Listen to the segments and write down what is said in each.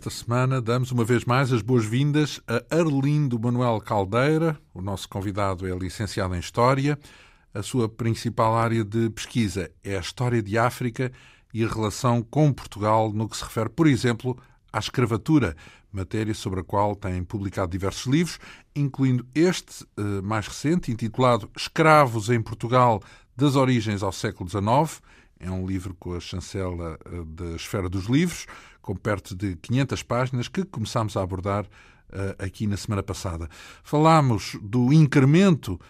esta semana damos uma vez mais as boas-vindas a Arlindo Manuel Caldeira. O nosso convidado é licenciado em História. A sua principal área de pesquisa é a História de África e a relação com Portugal no que se refere, por exemplo, à escravatura, matéria sobre a qual tem publicado diversos livros, incluindo este eh, mais recente, intitulado Escravos em Portugal, das origens ao século XIX. É um livro com a chancela eh, da Esfera dos Livros com perto de 500 páginas, que começámos a abordar uh, aqui na semana passada. Falámos do incremento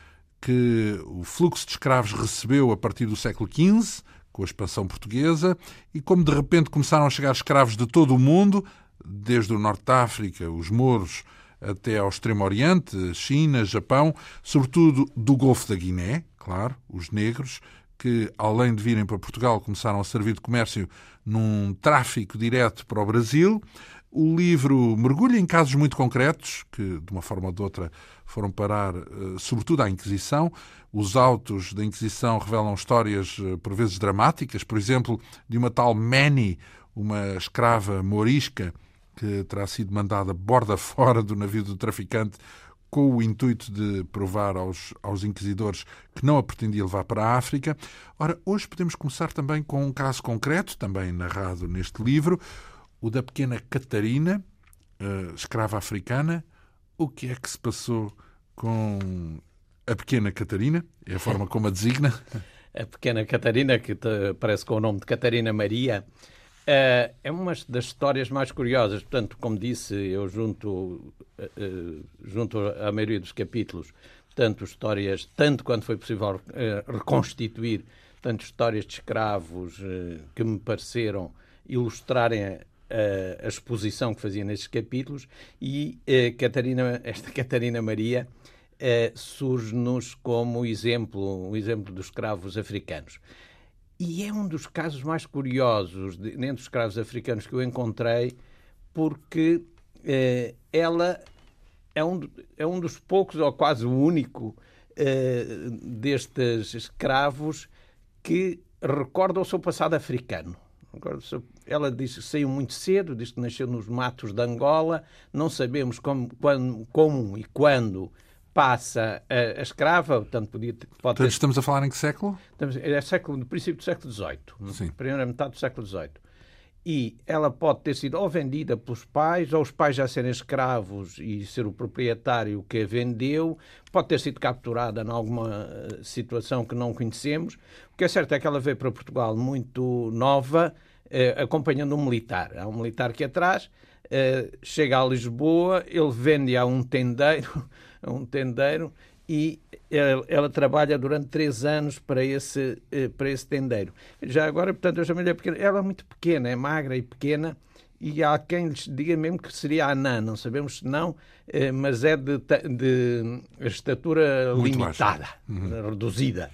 que o fluxo de escravos recebeu a partir do século XV, com a expansão portuguesa, e como de repente começaram a chegar escravos de todo o mundo, desde o Norte de África, os mouros, até ao Extremo Oriente, China, Japão, sobretudo do Golfo da Guiné, claro, os negros, que além de virem para Portugal começaram a servir de comércio num tráfico direto para o Brasil. O livro mergulha em casos muito concretos, que de uma forma ou de outra foram parar, eh, sobretudo, à Inquisição. Os autos da Inquisição revelam histórias, eh, por vezes, dramáticas. Por exemplo, de uma tal Manny, uma escrava morisca, que terá sido mandada borda fora do navio do traficante com o intuito de provar aos, aos inquisidores que não a pretendia levar para a África. Ora, hoje podemos começar também com um caso concreto, também narrado neste livro, o da pequena Catarina, uh, escrava africana. O que é que se passou com a pequena Catarina? É a forma como a designa? A pequena Catarina, que parece com o nome de Catarina Maria, Uh, é uma das histórias mais curiosas. Portanto, como disse, eu junto, uh, junto à maioria dos capítulos, tanto histórias, tanto quanto foi possível uh, reconstituir, tanto histórias de escravos que me pareceram ilustrarem a, a, exposição que fazia nestes capítulos e Catarina, esta Catarina Maria surge-nos como exemplo, um exemplo dos escravos africanos. E é um dos casos mais curiosos de, entre os escravos africanos que eu encontrei, porque eh, ela é um, é um dos poucos, ou quase o único, eh, destes escravos que recorda o seu passado africano. Ela diz que saiu muito cedo, diz que nasceu nos matos de Angola, não sabemos como, quando, como e quando passa a, a escrava, portanto, podia, pode ter... estamos a falar em que século? Estamos, é século, no princípio do século XVIII, Sim. primeira metade do século XVIII. E ela pode ter sido ou vendida pelos pais, ou os pais já serem escravos e ser o proprietário que a vendeu, pode ter sido capturada em alguma eh, situação que não conhecemos. O que é certo é que ela veio para Portugal muito nova, eh, acompanhando um militar. Há um militar que atrás, eh, chega a Lisboa, ele vende a um tendeiro um tendeiro e ela, ela, trabalha durante três anos para esse, eh, para esse tendeiro. Já agora, portanto, eu chamei-lhe pequena. Ela é muito pequena, é magra e pequena, e há quem lhes diga mesmo que seria anã, não sabemos se não, eh, mas é de, de estatura muito limitada, uhum. reduzida.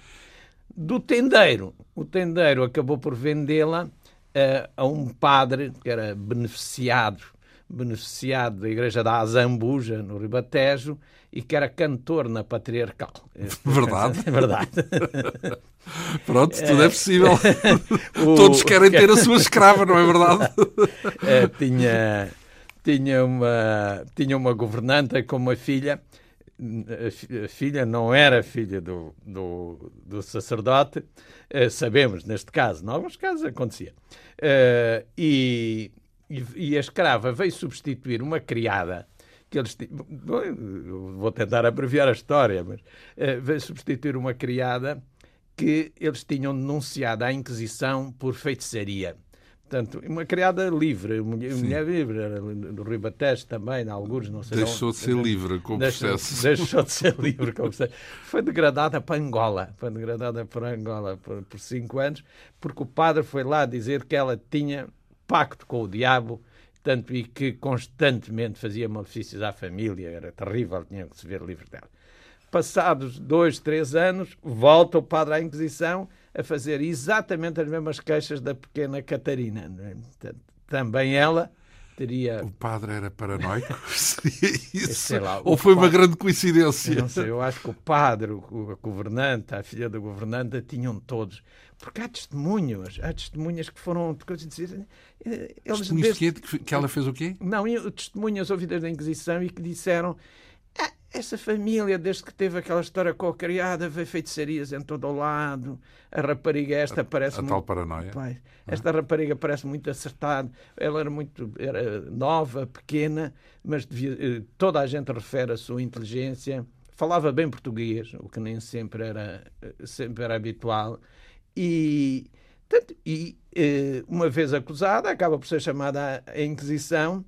Do tendeiro, o tendeiro acabou por vendê-la uh, a um padre que era beneficiado beneficiado da igreja da Azambuja, no Ribatejo, e que era cantor na Patriarcal. Verdade. É verdade. Pronto, tudo é possível. o... Todos querem ter a sua escrava, não é verdade? é, tinha, tinha, uma, tinha uma governanta com uma filha. A filha não era filha do, do, do sacerdote, uh, sabemos neste caso, em alguns casos acontecia. Uh, e, e, e a escrava veio substituir uma criada que eles vou tentar abreviar a história, mas uh, veio substituir uma criada que eles tinham denunciado à Inquisição por feitiçaria. Portanto, uma criada livre, mulher, mulher livre, no Ribatejo também, em alguns, não sei Deixou de ser livre com o processo. Deixou de ser livre com o processo. Foi degradada para Angola, foi degradada para Angola por, por cinco anos, porque o padre foi lá dizer que ela tinha pacto com o diabo, tanto e que constantemente fazia malefícios à família, era terrível, tinha que se ver livre dela. Passados dois, três anos, volta o padre à Inquisição a fazer exatamente as mesmas queixas da pequena Catarina. É? Portanto, também ela teria. O padre era paranoico? Seria isso? Lá, Ou foi padre... uma grande coincidência? Eu não sei, eu acho que o padre, a governante, a filha da governanta tinham todos. Porque há testemunhos, há testemunhas que foram. Eh, eles testemunhas desde... que, que ela fez o quê? Não, testemunhas ouvidas da Inquisição e que disseram essa família, desde que teve aquela história com a criada, vê feitiçarias em todo o lado. A rapariga esta a, parece a muito... tal paranoia. Pai, esta rapariga parece muito acertada. Ela era muito era nova, pequena, mas devia, eh, toda a gente refere a sua inteligência. Falava bem português, o que nem sempre era, eh, sempre era habitual. E, tanto, e eh, uma vez acusada, acaba por ser chamada à Inquisição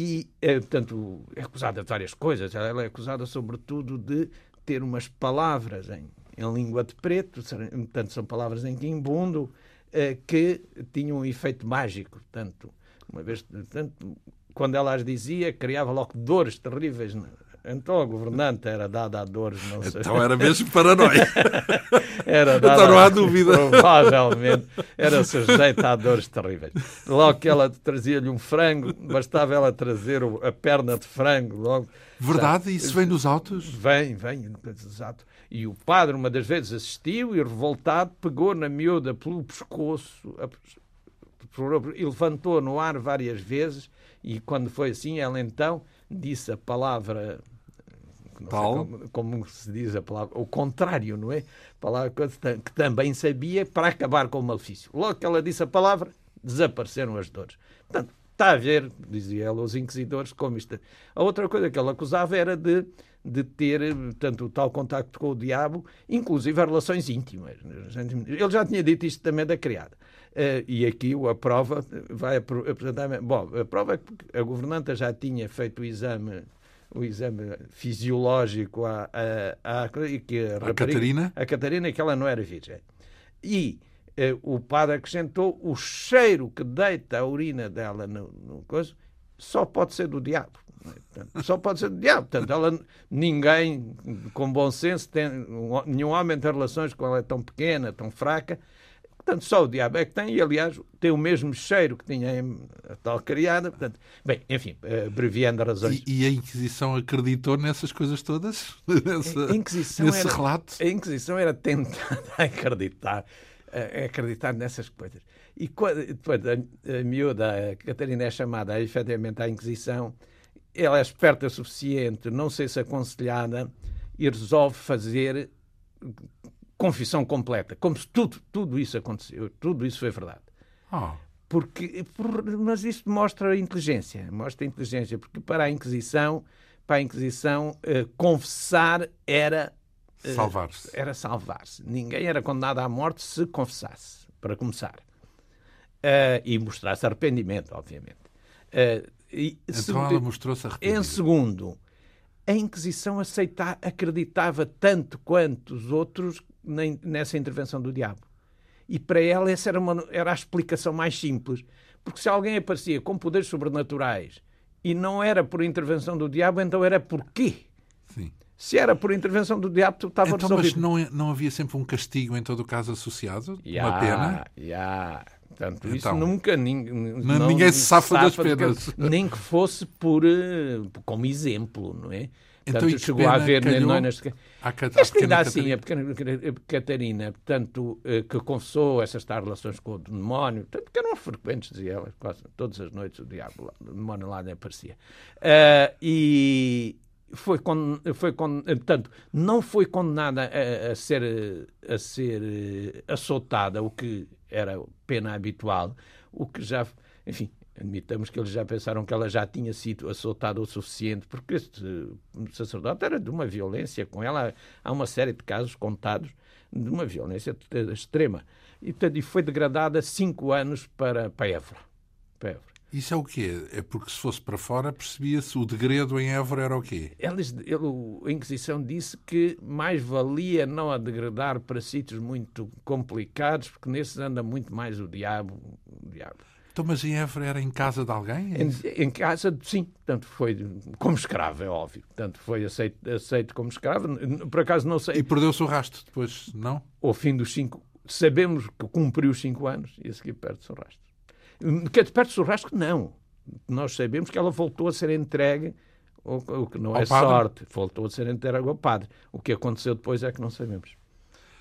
e, é, portanto, é acusada de várias coisas. Ela é acusada, sobretudo, de ter umas palavras em, em língua de preto, portanto, são palavras em quimbundo, eh, que tinham um efeito mágico. Portanto, uma vez, portanto, quando ela as dizia, criava logo dores terríveis então a governante era dada a dores, não sei. Então era mesmo paranoia. era dada, então não há dúvida. Provavelmente era sujeita a dores terríveis. Logo que ela trazia-lhe um frango, bastava ela trazer a perna de frango. Logo, Verdade? Sabe? Isso vem dos autos? Vem, vem, exato. E o padre, uma das vezes, assistiu e, revoltado, pegou na miúda pelo pescoço e levantou no ar várias vezes. E quando foi assim, ela então disse a palavra Tal. Como, como, se diz a palavra, o contrário, não é? Palavra que também sabia para acabar com o malefício. Logo que ela disse a palavra, desapareceram as dores. Portanto, está a ver, dizia ela, os inquisidores, como isto. É. A outra coisa que ela acusava era de, de ter, tanto o tal contacto com o diabo, inclusive as relações íntimas. Ele já tinha dito isto também da criada. Uh, e aqui a prova vai apresentar. Bom, a prova é que a governanta já tinha feito o exame o exame fisiológico à, à, à, que a, a Catarina? A Catarina, que ela não era virgem. E eh, o padre acrescentou o cheiro que deita a urina dela no, no coisa só pode ser do diabo. É? Portanto, só pode ser do diabo. Portanto, ela, ninguém com bom senso, tem, nenhum homem tem relações com ela é tão pequena, tão fraca, Portanto, só o diabo é que tem, e aliás tem o mesmo cheiro que tinha a tal criada. Portanto, bem, enfim, abreviando razões. E, e, a Inquisição acreditou nessas coisas todas? Nessa, Inquisição nesse era, relato? A Inquisição era tentada a acreditar, a acreditar nessas coisas. E quando, depois a, a miúda, a Catarina, é chamada efetivamente à Inquisição, ela é esperta o suficiente, não sei se aconselhada, e resolve fazer confissão completa, como se tudo, tudo isso aconteceu, tudo isso foi verdade. Oh. Porque, por, mas isso mostra a inteligência, mostra a inteligência, porque para a Inquisição, para a Inquisição, uh, confessar era uh, salvar-se. Era salvar-se. Ninguém era condenado à morte se confessasse, para começar. Uh, e mostrasse arrependimento, obviamente. E, então se, ela mostrou-se arrependida. Em segundo, a Inquisição aceita, acreditava tanto quanto os outros nessa intervenção do diabo. E para ela essa era, uma, era a explicação mais simples. Porque se alguém aparecia com poderes sobrenaturais e não era por intervenção do diabo, então era por quê? Sim. Se era por intervenção do diabo, tu estava então, resolvido. Mas não, é, não havia sempre um castigo em todo o caso associado? Yeah, uma pena? Yeah. Portanto, então, isso nunca ninguém, não, ninguém se safa, das penas. nem que fosse por, eh, como exemplo, não é? Portanto, então, chegou a haver noinas. Esta ainda assim, a pequena Catarina, portanto, eh, que confessou essas tais relações com o demónio, portanto, que eram frequentes, dizia ela, quase todas as noites o diabo, o demónio lá nem aparecia. Uh, e foi, con, foi con, portanto, não foi condenada a, a, ser, a ser eh, açotada, o que era pena habitual, o que já, enfim, Admitamos que eles já pensaram que ela já tinha sido assaltada o suficiente, porque este sacerdote era de uma violência com ela. Há uma série de casos contados de uma violência extrema. E, e foi degradada cinco anos para, para Évora. Para Évora. Isso é o quê? É porque se fosse para fora percebia-se o degredo em Évora era o quê? Eles, ele, a Inquisição disse que mais valia não a degradar para sítios muito complicados, porque nesses anda muito mais o diabo. O diabo. Então, mas em Évora era em casa de alguém? É em, em, casa, sim. Portanto, foi como escravo, é óbvio. Portanto, foi aceito, aceito como escravo. Por acaso não sei. E perdeu-se o rastro depois, não? Ao fim dos cinco. Sabemos que cumpriu os cinco anos e a seguir perde-se o rastro. Que perde-se o rastro, não. nós sabemos que ela voltou a ser entregue, o, o que não ao é padre. sorte, voltou a ser entregue ao padre. O que aconteceu depois é que não sabemos.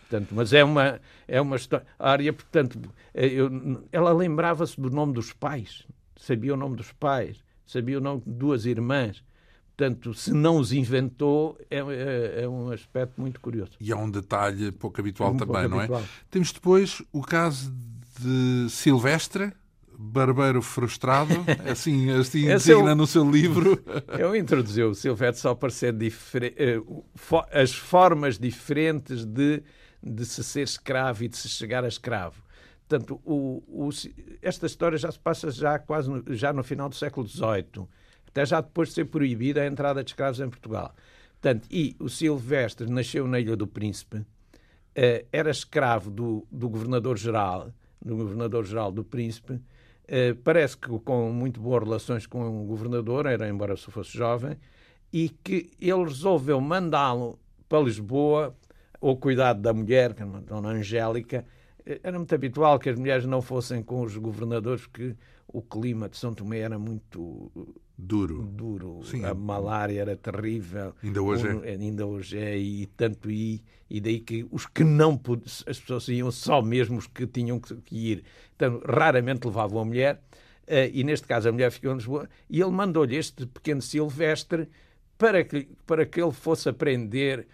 Portanto, mas é uma, é uma história. A área, portanto, eh, eu, ela lembrava-se do nome dos pais, sabia o nome dos pais, sabia o nome de duas irmãs. Portanto, se não os inventou, é, é, é um aspecto muito curioso. E é um detalhe pouco habitual também, pouco não é? habitual. é? Temos depois o caso de Silvestre, barbeiro frustrado, assim, assim é designa no seu livro. Eu introduzi o Silvestre só para ser eh, as formas diferentes de, de se ser escravo e de se chegar a escravo. Portanto, o, o, esta história já se passa já quase no, já no final do século XVIII até já depois de ser proibida a entrada de escravos em Portugal. Portanto, e o Silvestre nasceu na Ilha do Príncipe, eh, era escravo do, do governador-geral, do governador-geral do Príncipe, eh, parece que com muito boas relações com o governador, era embora se fosse jovem, e que ele resolveu mandá-lo para Lisboa, ao cuidado da mulher, que é Dona Angélica. Eh, era muito habitual que as mulheres não fossem com os governadores, porque o clima de São Tomé era muito duro. duro. Sim. A malária era terrível. Ainda hoje é. Ainda hoje é. E tanto e, e daí que os que não as pessoas iam só mesmo os que tinham que, ir. Então, raramente levavam a mulher. E neste caso a mulher ficou em Lisboa. E ele mandou-lhe este pequeno Silvestre para que, para que ele fosse aprender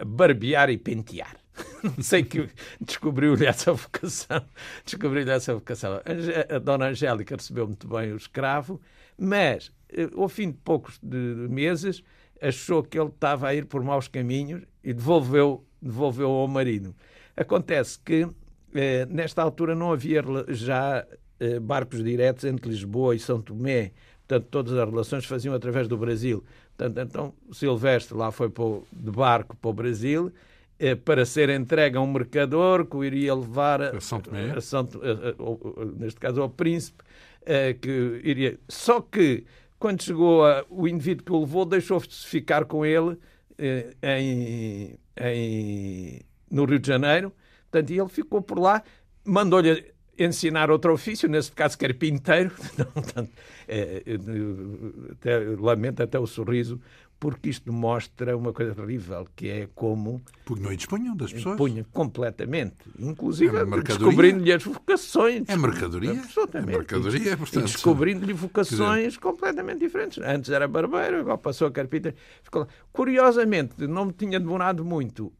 a barbear e pentear. não sei que descobriu-lhe essa vocação. Descobriu-lhe essa vocação. A dona Angélica recebeu muito bem o escravo, mas eh, ao fim de poucos de meses achou que ele estava a ir por maus caminhos e devolveu, devolveu ao marido. Acontece que eh, nesta altura não havia já eh, barcos diretos entre Lisboa e São Tomé, portanto todas as relações faziam através do Brasil. Portanto, então Silvestre lá foi o, de barco para o Brasil eh, para ser entregue a um mercador que o iria levar a, a São Tomé, a São, a, neste caso ao príncipe, eh, que iria. Só que quando chegou o indivíduo que o levou deixou-se ficar com ele eh, em, em, no Rio de Janeiro, portanto, ele ficou por lá, mandou-lhe ensinar outro ofício, nesse caso carpinteiro, portanto, é, até, lamento até o sorriso, porque isto mostra uma coisa terrível, que é como... Punham e dispunham das pessoas. Punham completamente. Inclusive é descobrindo-lhe as vocações. É mercadoria. Absolutamente. É mercadoria, portanto... E descobrindo-lhe vocações dizer... completamente diferentes. Antes era barbeiro, agora passou a carpinteiro. Curiosamente, não me tinha demorado muito.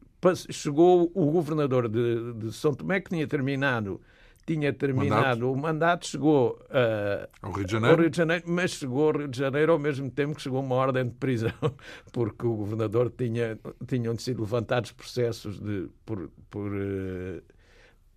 Chegou o governador de, de São Tomé, que tinha terminado tinha terminado mandato. o mandato, chegou uh, ao, Rio ao, Rio de Janeiro, mas chegou ao Rio de Janeiro ao mesmo tempo que chegou uma ordem de prisão, porque o governador tinha tinham sido levantados processos de, por, por, uh,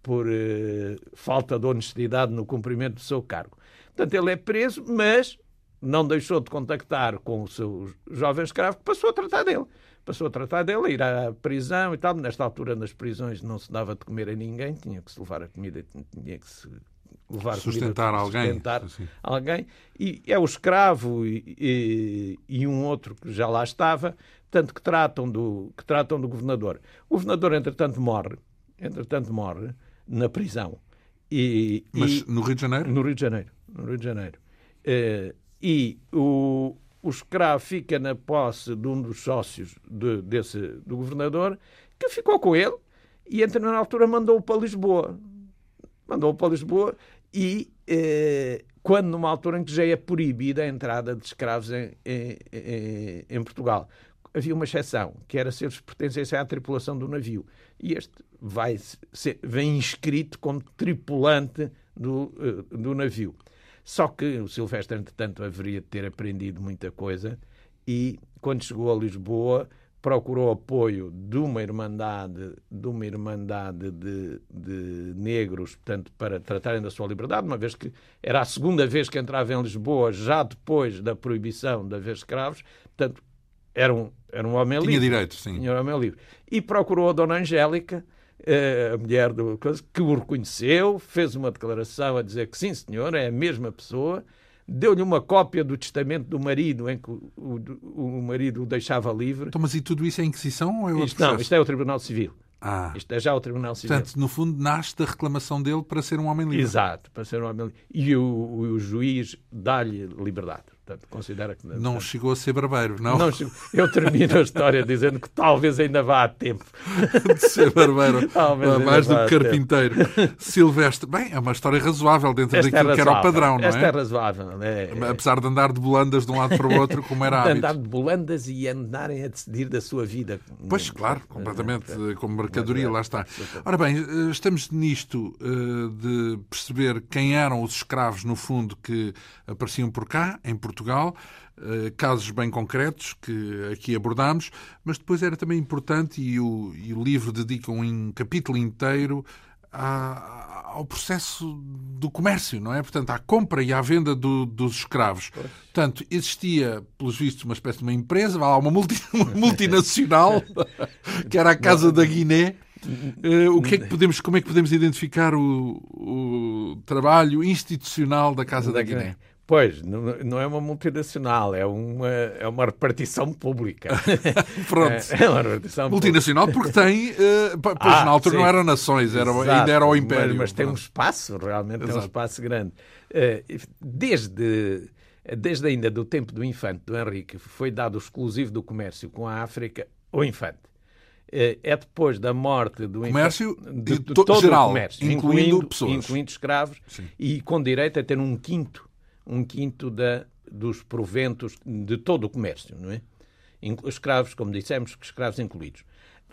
por uh, falta de honestidade no cumprimento do seu cargo. Portanto, ele é preso, mas não deixou de contactar com o seu jovem escravo que passou a tratar dele passou a tratar dele, ir à prisão e tal. Nesta altura, nas prisões, não se dava de comer a ninguém, tinha que se levar a comida, tinha que se levar sustentar comida, alguém. Sustentar assim. alguém. E é o escravo e, e, e, um outro que já lá estava, tanto que tratam do, que tratam do governador. O governador, entretanto, morre, entretanto, morre na prisão. E, Mas e, no Rio de Janeiro? No Rio de Janeiro. No Rio de Janeiro. Uh, e o, o escravo fica na posse de um dos sócios de, desse, do governador, que ficou com ele e, entre na altura, mandou-o para Lisboa. Mandou-o para Lisboa e, eh, quando numa altura em que já é proibida a entrada de escravos em, em, em, em Portugal. Havia uma exceção, que era se eles pertencessem à tripulação do navio. E este vai ser, vem inscrito como tripulante do, eh, do navio. Só que o Silvestre, entretanto, haveria de ter aprendido muita coisa e, quando chegou a Lisboa, procurou apoio de uma irmandade, de uma irmandade de, de, negros, portanto, para tratarem da sua liberdade, uma vez que era a segunda vez que entrava em Lisboa, já depois da proibição de haver escravos, portanto, era um, era um homem Tinha livre. Tinha direito, sim. Tinha um homem livre. E procurou a Dona Angélica, a mulher do que o reconheceu, fez uma declaração a dizer que sim, senhor, é a mesma pessoa, deu-lhe uma cópia do testamento do marido, em que o, o, o marido o deixava livre. Então, mas e tudo isso é Inquisição ou é outro isto, Não, isto é o Tribunal Civil. Ah. Isto é já o Tribunal Civil. Portanto, no fundo, nasce da reclamação dele para ser um homem livre. Exato, para ser um homem livre. E o, o juiz dá-lhe liberdade. Portanto, considera que... Não portanto, chegou a ser barbeiro, não? não. Eu termino a história dizendo que talvez ainda vá a tempo. de ser barbeiro. mais do que carpinteiro. Silvestre. Bem, é uma história razoável dentro Esta daquilo é que era o padrão, não é? Esta é razoável. É, Apesar de andar de bolandas de um lado para o outro, como era hábito. Andar de bolandas e andarem a decidir da sua vida. Pois, claro, completamente. Como mercadoria, lá está. Ora bem, eh, estamos nisto eh, de perceber quem eram os escravos, no fundo, que apareciam por cá, em Portugal Portugal, eh, casos bem concretos que aqui abordamos, mas depois era também importante, e o, e o livro dedica um capítulo inteiro à, ao processo do comércio, não é? Portanto, à compra e à venda do, dos escravos. Pois. Portanto, existia, pelos vistos, uma espécie de uma empresa, uma, multi, uma multinacional, que era a Casa da Guiné. Uh, o que é que podemos, como é que podemos identificar o, o trabalho institucional da Casa da, da Guiné? Pois, não, é uma multinacional, é uma, é uma repartição pública. Pronto. É, é uma repartição multinacional pública. porque tem. Uh, pois ah, na altura sim. não eram nações, era, Exato, ainda era o Império. Mas, mas tem um espaço, realmente Exato. tem um espaço grande. Uh, desde, desde ainda do tempo do infante, do Henrique, foi dado o exclusivo do comércio com a África o infante eh, é depois da morte do comércio de, de, todo geral, o comércio, incluindo, incluindo, pessoas. incluindo escravos Sim. e com direito a ter um quinto um quinto da, dos proventos de todo o comércio, não é? Escravos, como dissemos, escravos incluídos.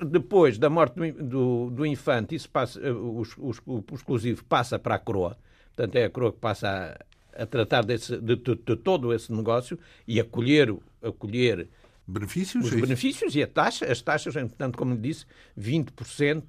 Depois da morte do, do, do infante, isso passa, eh, o, o, o, exclusivo passa para a coroa, portanto é a coroa que passa a, a tratar desse, de, de, de, todo esse negócio e acolher, acolher benefícios, os é benefícios e a taxa, as taxas, portanto, como disse, 20%,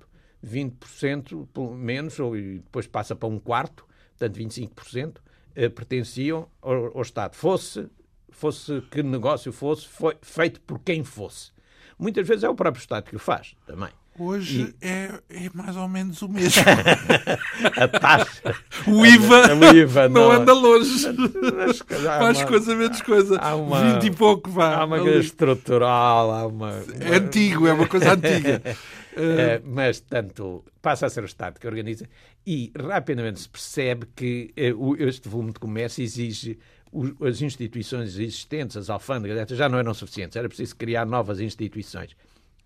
20% pelo menos, ou, e depois passa para um quarto, portanto 25%, eh, pertenciam ao, ao, Estado. Fosse, fosse que negócio fosse, foi feito por quem fosse. Muitas vezes é o próprio Estado que o faz também. Hoje e... é, é, mais ou menos o mesmo. a taxa. O IVA, o IVA não, não, anda longe. Mais uma, coisa, menos coisa. Há uma, 20 e pouco vá. Há uma coisa estrutural. Há uma, É antigo, é uma coisa antiga. Uh... mas, tanto, passa a ser o Estado que organiza e rapidamente se percebe que uh, este volume de comércio exige as instituições existentes, as alfândegas, já não eram suficientes, era preciso criar novas instituições.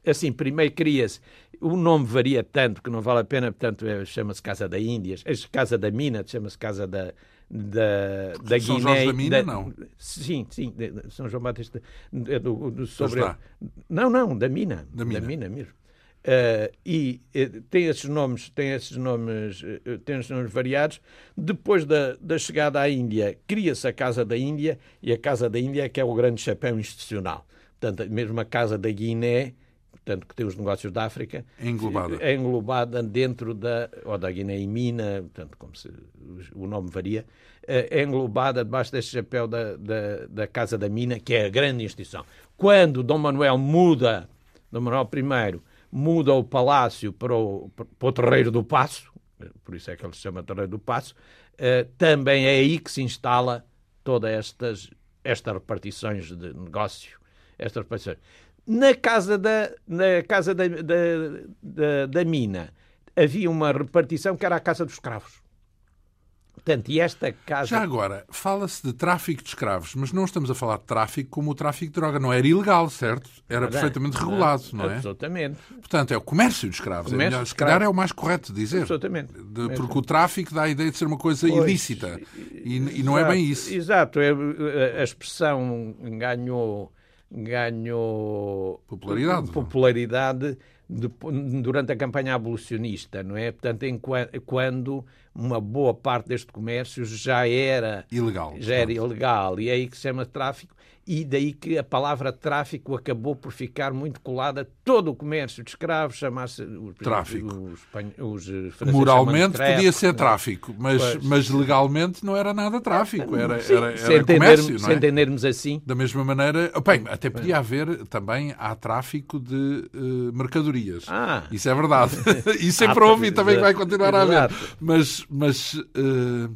Assim, primeiro cria-se, o nome varia tanto que não vale a pena, portanto, é, chama-se Casa da Índias, Casa da Mina, chama-se Casa da, da, da São Guiné. Jorge da Mina, da, não? Sim, sim, São João Batista, é do, do, sobre... Não, não, da Mina. Da Mina, da mina mesmo. Uh, e uh, tem esses nomes, tem esses nomes, uh, tem esses nomes variados. Depois da, da chegada à Índia, cria-se a Casa da Índia e a Casa da Índia é que é o grande chapéu institucional. Portanto, mesmo a Casa da Guiné, portanto, que tem os negócios da África, é englobada, é englobada dentro da, ou da Guiné e Mina, portanto, como se o nome varia, é englobada debaixo deste chapéu da, da, da Casa da Mina, que é a grande instituição. Quando Dom Manuel muda, Dom Manuel I muda o palácio para o, para o Terreiro do Passo, por isso é que ele se chama Terreiro do Passo, uh, também é aí que se instala todas estas, estas repartições de negócio, estas repartições. Na casa da, na casa da, da, da, da mina havia uma repartição que era a casa dos escravos. Portanto, e esta casa. Já agora, fala-se de tráfico de escravos, mas não estamos a falar de tráfico como o tráfico de droga. Não era ilegal, certo? Era perfeitamente regulado, não é? Absolutamente. Portanto, é o comércio de escravos. É comércio é melhor, se calhar é o mais correto dizer. Absolutamente. De, porque o tráfico dá a ideia de ser uma coisa pois, ilícita. E, e não é bem isso. Exato. É, a expressão ganhou ganhou popularidade, popularidade de, durante a campanha abolicionista, não é? Portanto, em, quando uma boa parte deste comércio já era ilegal, já era ilegal. E é aí que se chama tráfico e daí que a palavra tráfico acabou por ficar muito colada a todo o comércio de escravos, chamasse tráfico. Os, os Moralmente podia ser não. tráfico, mas, mas legalmente não era nada tráfico, era, Sim, era, era comércio, não é? Se entendermos assim. Da mesma maneira, bem, até podia haver também, há tráfico de uh, mercadorias. Ah. Isso é verdade. e sempre houve e também vai continuar a haver. Mas, mas uh,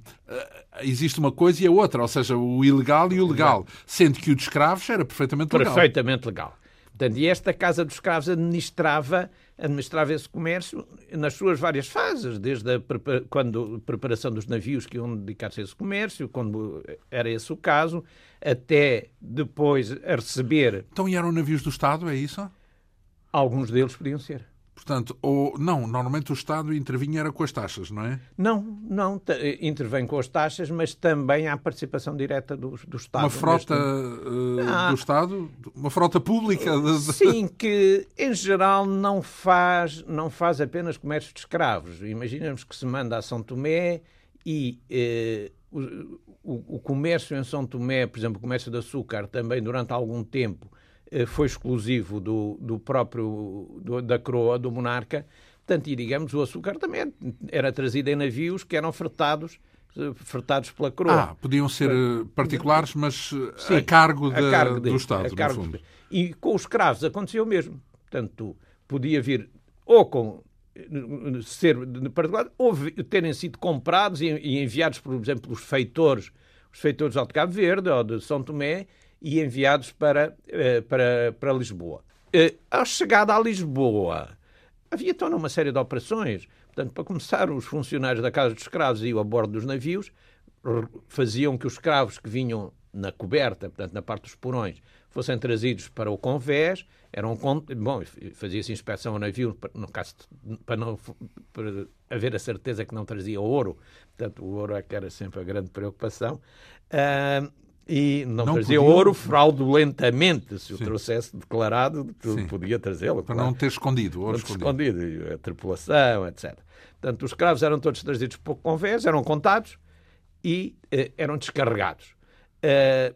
existe uma coisa e a outra, ou seja, o ilegal e o legal, sendo que o de escravos era perfeitamente legal. Perfeitamente legal. Portanto, e esta Casa dos Escravos administrava, administrava esse comércio nas suas várias fases, desde a, quando, a preparação dos navios que iam dedicar-se a esse comércio, quando era esse o caso, até depois a receber. Então, e eram navios do Estado, é isso? Alguns deles podiam ser. Portanto, ou não, normalmente o Estado intervinha era com as taxas, não é? Não, não, intervém com as taxas, mas também há participação direta do, do Estado. Uma frota uh, ah, do Estado, uma frota pública. Sim, que em geral não faz, não faz apenas comércio de escravos. Imaginemos que se manda a São Tomé e uh, o, o comércio em São Tomé, por exemplo, o comércio de açúcar, também durante algum tempo eh, foi exclusivo do, do próprio do, da coroa, do monarca. Portanto, e digamos, o açúcar também era trazido em navios que eram fretados eh, fretados pela coroa. Ah, podiam ser eh, particulares, mas Sim, a cargo, de, a cargo de, do Estado, fundo. De, e com os escravos aconteceu o mesmo. Portanto, podia vir ou com ser particular, ou terem sido comprados e, enviados, por exemplo, os feitores, os feitores de Cabo Verde ou de São Tomé, e enviados para, eh, para, para Lisboa. Eh, ao chegada a Lisboa, havia toda uma série de operações. Portanto, para começar, os funcionários da Casa dos Escravos iam a bordo dos navios, faziam que os escravos que vinham na coberta, portanto, na parte dos porões, fossem trazidos para o convés, eram bom, fazia-se inspeção ao navio no caso para não para haver a certeza que não trazia ouro, portanto, o ouro é que era sempre a grande preocupação. Uh, e não, não trazia podia... ouro fraudulentamente. Se o trouxesse declarado, podia trazê-lo. Para claro. não ter escondido ouro escondido. escondido. A tripulação, etc. Portanto, os escravos eram todos trazidos por convés, eram contados e eh, eram descarregados. Uh,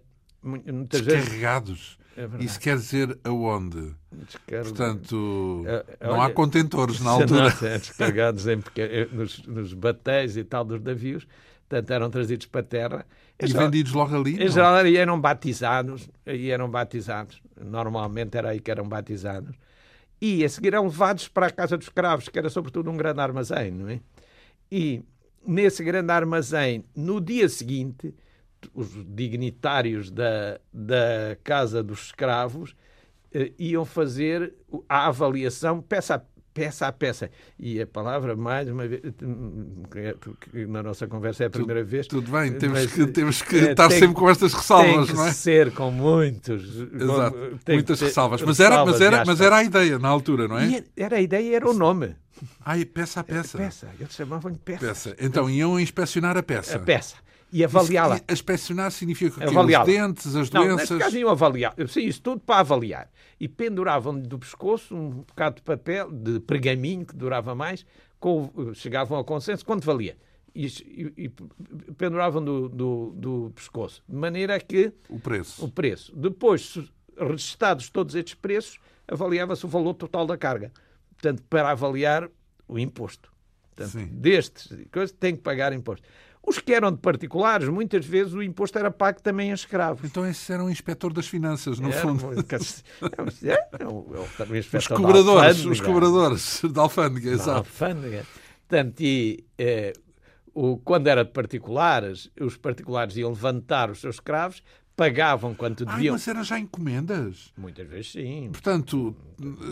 descarregados? É Isso quer dizer aonde? Descarga... Portanto, é, não olha, há contentores na altura. Não, é descarregados em, nos, nos batéis e tal dos navios portanto eram trazidos para a terra. E geral, vendidos logo ali? Em geral eram batizados, e eram batizados, normalmente era aí que eram batizados, e a seguir eram levados para a casa dos escravos, que era sobretudo um grande armazém, não é? E nesse grande armazém, no dia seguinte, os dignitários da, da casa dos escravos eh, iam fazer a avaliação peça a peça a peça. E a palavra, mais uma vez, na nossa conversa é a primeira tudo, vez. Tudo bem, temos que, temos que é, estar tem, sempre com estas ressalvas, não é? ser com muitos. Exato, com, muitas ressalvas. Mas era, mas, era, mas era a ideia na altura, não é? E era a ideia, era o nome. Ai, peça a peça. Peça, eles chamavam-lhe peça. peça. Então iam inspecionar a peça. A peça e avaliá-la. A inspecionar significa que os dentes, as não, doenças... Não, caso iam avaliar. Sim, isso tudo para avaliar. E penduravam-lhe do pescoço um bocado de papel, de pergaminho, que durava mais, com, chegavam ao consenso, quanto valia. E, e, e penduravam do, do, do, pescoço. De maneira que... O preço. O preço. Depois, registados todos estes preços, avaliava-se o valor total da carga. Portanto, para avaliar o imposto. Portanto, Sim. destes tem que pagar imposto. Os que eram de particulares, muitas vezes o imposto era pago também a escravos. Então esse era o inspetor das finanças, no era, fundo. Os cobradores, os cobradores da alfândega, exato. alfândega. Portanto, e, eh, o, quando era de particulares, os particulares iam levantar os seus escravos, pagavam quanto deviam. Ah, mas eram já encomendas? Muitas vezes sim. Portanto,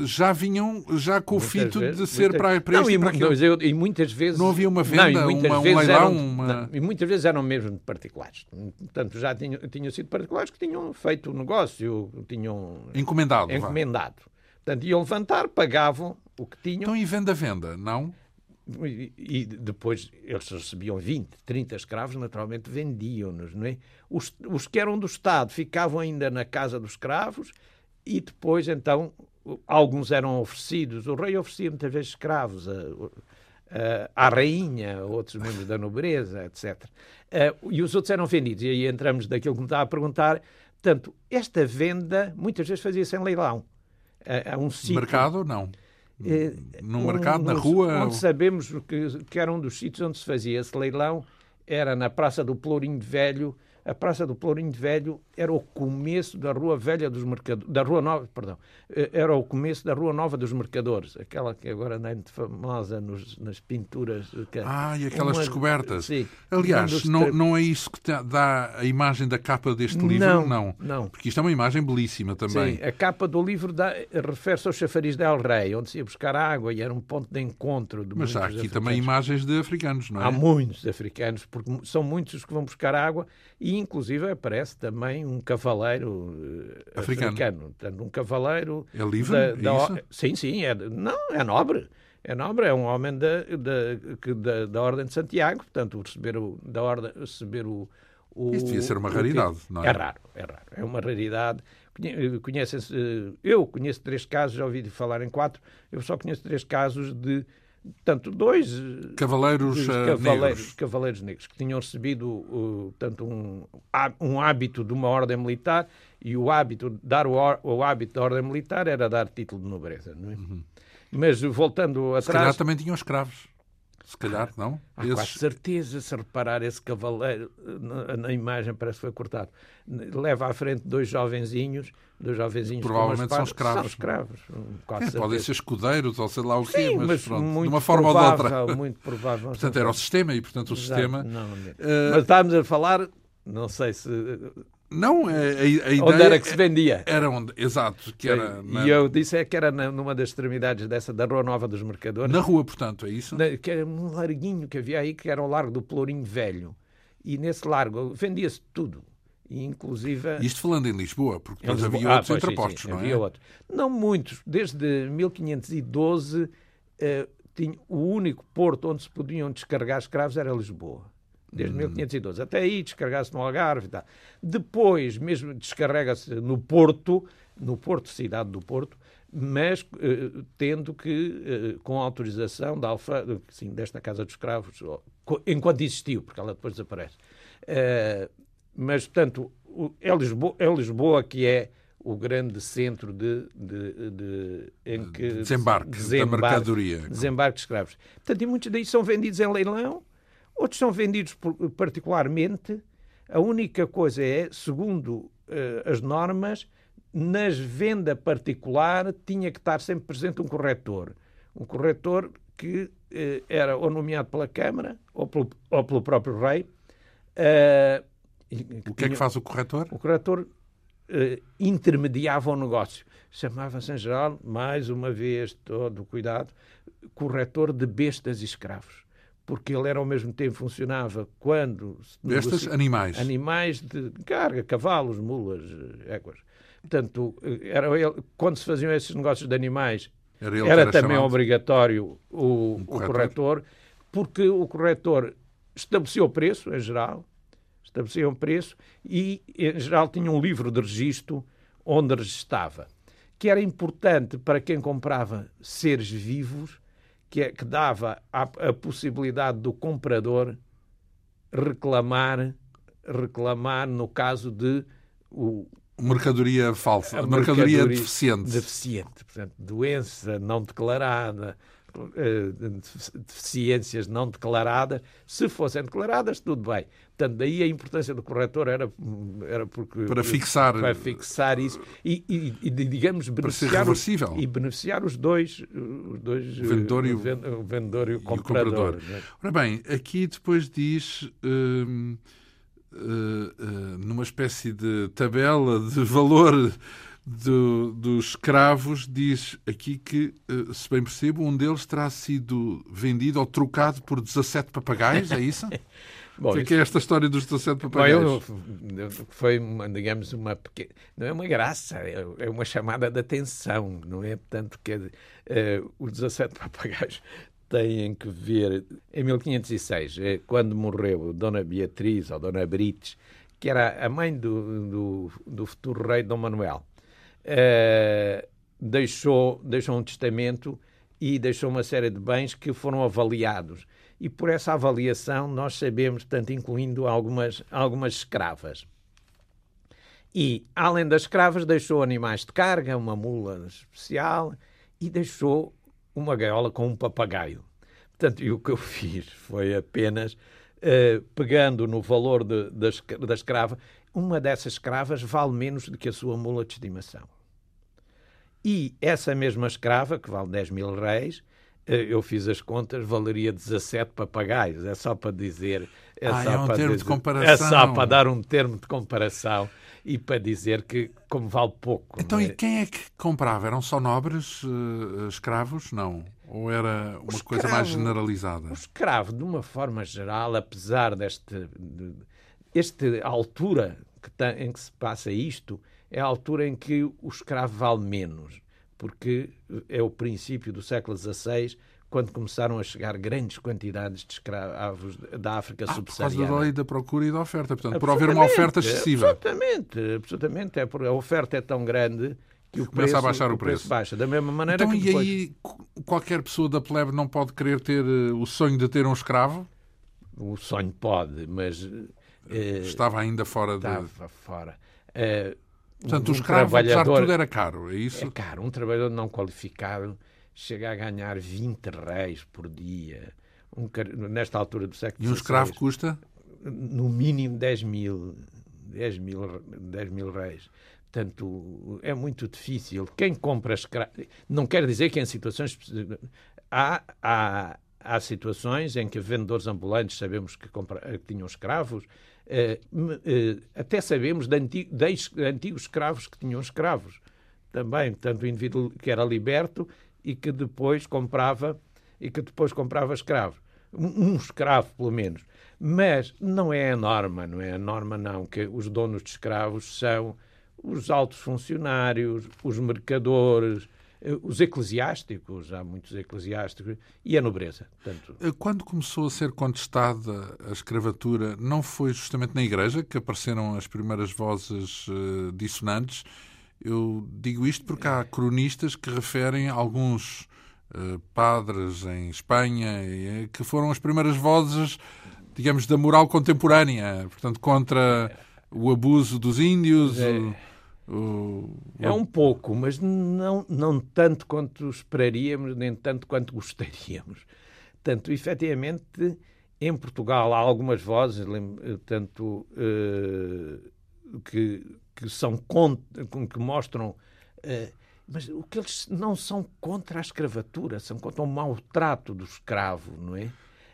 já vinham já com muitas o fito vezes, de ser muitas... para, para não, e, para eu, e muitas vezes... Não havia uma venda, não, uma, um leilão? Eram, uma... não, e muitas vezes eram mesmo particulares. Portanto, já tinham, tinham sido particulares que tinham feito o negócio, tinham... Encomendado. Encomendado. Vá. Portanto, iam levantar, pagavam o que tinham. Então, e venda-venda, não? E, depois eles recebiam 20, 30 escravos, naturalmente vendiam-nos, não é? Os, os que eram do Estado ficavam ainda na casa dos escravos e depois, então, alguns eram oferecidos. O rei oferecia muitas vezes escravos a, a, à rainha, outros membros da nobreza, etc. Uh, e os outros eram vendidos. E aí entramos daquilo que me estava a perguntar. Portanto, esta venda muitas vezes fazia-se em leilão. Uh, a um sítio. Mercado, não. Eh, no mercado, um, na rua? Onde sabemos que, que era um dos sítios onde se fazia esse leilão, era na Praça do Pelourinho Velho, a Praça do Pelourinho Velho era o começo da Rua Velha dos Mercadores, da Rua Nova, perdão, eh, era o começo da Rua Nova dos Mercadores, aquela que agora anda muito famosa nos, nas pinturas. Que, ah, e aquelas uma, descobertas. Sim. Aliás, não, não é isso que dá a imagem da capa deste livro? Não, não. não. Porque isto é uma imagem belíssima também. Sim, a capa do livro refere-se ao chafariz del Rei, onde se ia buscar água e era um ponto de encontro de Mas há aqui africanos. também imagens de africanos, não é? Há muitos africanos, porque são muitos os que vão buscar água e, inclusive, aparece também um cavaleiro uh, africano. africano. Portanto, um cavaleiro. É livre? Da, da, é sim, sim. É, não, é nobre. É nobre, é um homem da, da, da, da Ordem de Santiago, portanto, receber o, da ordem, receber o, o, Isso devia ser uma raridade, não é? É raro, é raro. É uma raridade. Conhecem-se, eh, eu conheço três casos, já ouvi falar em quatro, eu só conheço três casos de tanto dois eh, cavaleiros, uh, cavaleiros, negros. cavaleiros negros que tinham recebido uh, tanto um, um hábito de uma ordem militar e o hábito dar o, o hábito da ordem militar era dar título de nobreza, não é? Uhum. Mas voltando atrás, se calhar também tinham escravos. Se calhar, não? Há Esses... quase certeza, se reparar esse cavaleiro, na, na, imagem parece que foi cortado, leva à frente dois jovenzinhos, dois jovenzinhos Provavelmente são escravos. São escravos. É, podem ser escudeiros ou sei lá o quê, Sim, mas, mas pronto, de uma forma provável, ou de outra. Muito provável. portanto, era o sistema e, portanto, o Exato. sistema... Não, não uh... Mas estávamos a falar, não sei se não, a, a, ideia... Onde era que se vendia. Era onde, exato. Que era na... E eu disse é que era numa das extremidades dessa, da Rua Nova dos Mercadores. Na rua, portanto, é isso? Na, que era um larguinho que havia aí, que era o Largo do Pelourinho Velho. E nesse largo vendia-se tudo. E, inclusive... Isto falando em Lisboa, porque depois havia ah, outros entrepostos, não havia é? Outros. Não muitos. Desde 1512, eh, tinha, o único porto onde se podiam descarregar escravos era Lisboa desde 1512. Hum. Até aí descarregar-se no Algarve e tal. Depois, mesmo descarrega-se no Porto, no Porto, cidade do Porto, mas uh, tendo que, uh, com autorização da alfa, sim, desta Casa dos Escravos, enquanto existiu, porque ela depois desaparece. Uh, mas, portanto, é Lisboa, é Lisboa que é o grande centro de, de, de em que desembarque, desembarque da mercadoria. Desembarque de escravos. Portanto, e muitos daí são vendidos em leilão Outros são vendidos particularmente. A única coisa é, segundo uh, as normas, nas venda particular tinha que estar sempre presente um corretor. Um corretor que uh, era ou nomeado pela Câmara ou pelo, ou pelo próprio rei. Uh, o que é que faz o corretor? O corretor intermediava o negócio. Chamava-se, em geral, mais uma vez, todo cuidado, corretor de bestas e escravos porque ele era ao mesmo tempo funcionava quando estes animais. animais de carga cavalos mulas éguas. Portanto era ele, quando se faziam esses negócios de animais era, era, era também chamado... obrigatório o, um corretor. o corretor porque o corretor estabeleceu o preço em geral estabeleceu um preço e em geral tinha um livro de registro onde registava que era importante para quem comprava seres vivos que, é, que dava a, a, possibilidade do comprador reclamar, reclamar no caso de o, mercadoria falsa, mercadoria, mercadoria deficiente. Deficiente, portanto, doença não declarada, deficiências não declaradas, se fossem declaradas, tudo bem. Portanto, daí a importância do corretor era, era porque, para fixar, para fixar isso e, e, e digamos, beneficiar os, e beneficiar os dois, os dois o vendedor, e o, o vendedor e o comprador. E o comprador. Né? Ora bem, aqui depois diz. Hum, hum, hum, numa espécie de tabela de valor do, dos escravos, diz aqui que, eh, se bem percebo, um deles terá sido vendido ou trocado por 17 papagaios, é isso? Bom, o que é, que é esta história dos 17 papagaios? Foi, uma, digamos, uma pequena... Não é uma graça, é, é uma chamada de atenção, não é? Portanto, que uh, os 17 papagaios têm que ver... Em 1506, eh, quando morreu Dona Beatriz, ou Dona Brites, que era a mãe do, do, do futuro rei Dom Manuel, uh, deixou, deixou um testamento e deixou uma série de bens que foram avaliados. E por essa avaliação nós sabemos, portanto, incluindo algumas, algumas escravas. E, além das escravas, deixou animais de carga, uma mula especial e deixou uma gaiola com um papagaio. Portanto, e o que eu fiz foi apenas uh, pegando no valor de, da, da escrava, uma dessas escravas vale menos do que a sua mula de estimação. E essa mesma escrava, que vale 10 mil reis, eh, eu fiz as contas, valeria 17 papagaios. É só para dizer. É, ah, só é um para termo dizer, de comparação. É só para dar um termo de comparação e para dizer que, como vale pouco. Então, é? e quem é que comprava? Eram só nobres uh, escravos? Não. Ou era uma o coisa escravo, mais generalizada? O escravo, de uma forma geral, apesar deste. De, esta altura que tá, em que se passa isto, é a altura em que o escravo vale menos, porque é o princípio do século XVI, quando começaram a chegar grandes quantidades de escravos da África ah, subsaariana. Por causa da lei da procura e da oferta, portanto, por haver uma oferta excessiva. Absolutamente, absolutamente. É por, a oferta é tão grande que o Começa preço, a baixar o, o preço. preço. baixa. Da mesma maneira então, que depois... e aí qualquer pessoa da plebe não pode querer ter eh, o sonho de ter um escravo? O sonho pode, mas... Uh, Estava ainda fora de... Estava fora. Uh, Portanto, um o escravo, apesar de tudo, era caro, é isso? É caro. Um trabalhador não qualificado chega a ganhar 20 reis por dia. Um, nesta altura do século XVI. E um escravo custa? No mínimo 10 mil, 10 mil, 10 mil reis. Portanto, é muito difícil. Quem compra escravos... Não quer dizer que em situações... Há, há, há situações em que vendedores ambulantes sabemos que, compra, que tinham escravos, eh, eh, até sabemos de, de antigos escravos que tinham escravos também, tanto o indivíduo que era liberto e que depois comprava e que depois comprava escravos. Um, escravo, pelo menos. Mas não é a norma, não é a norma, não, que os donos de escravos são os altos funcionários, os mercadores, eh, os eclesiásticos, há muitos eclesiásticos, e a nobreza. Portanto... Eh, quando começou a ser contestada a escravatura, não foi justamente na Igreja que apareceram as primeiras vozes uh, dissonantes? Eu digo isto porque há cronistas que referem alguns uh, padres em Espanha que foram as primeiras vozes, digamos, da moral contemporânea, portanto, contra o abuso dos índios. É. O é um pouco, mas não, não tanto quanto esperaríamos, nem tanto quanto gostaríamos. Tanto, efetivamente, em Portugal há algumas vozes, tanto uh, que, que são que mostram. Uh, mas o que eles não são contra a escravatura, são contra o maltrato do escravo, não é?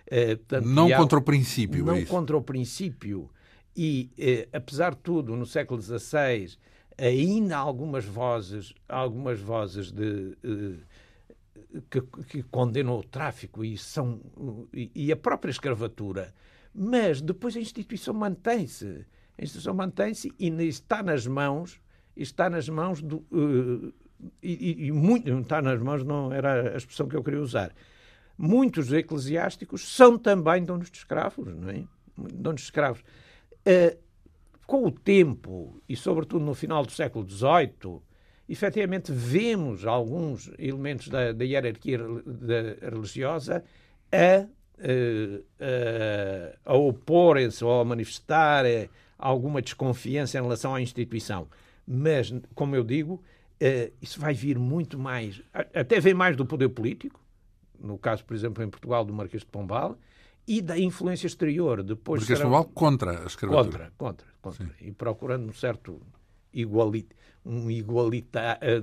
Uh, tanto, não há, contra o princípio. Não é contra o princípio. E, apesar de tudo, no século XVI ainda algumas vozes, algumas vozes de, uh, que, que, condenam o tráfico e, são, e a própria escravatura, mas depois a instituição mantém-se. A instituição mantém-se e está nas mãos, está nas mãos do. Uh, e, e, muito está nas mãos não era a expressão que eu queria usar. Muitos eclesiásticos são também donos de escravos, não é? Donos de escravos. Uh, com o tempo, e sobretudo no final do século XVIII, efetivamente vemos alguns elementos da, da hierarquia religiosa a, a, a oporem-se ou a manifestar alguma desconfiança em relação à instituição. Mas, como eu digo, isso vai vir muito mais, até vem mais do poder político, no caso, por exemplo, em Portugal, do Marquês de Pombal, e da influência exterior. Depois de Pombal contra a escravatura. Contra, contra contra. E procurando um certo igualit, um igualitar, eh,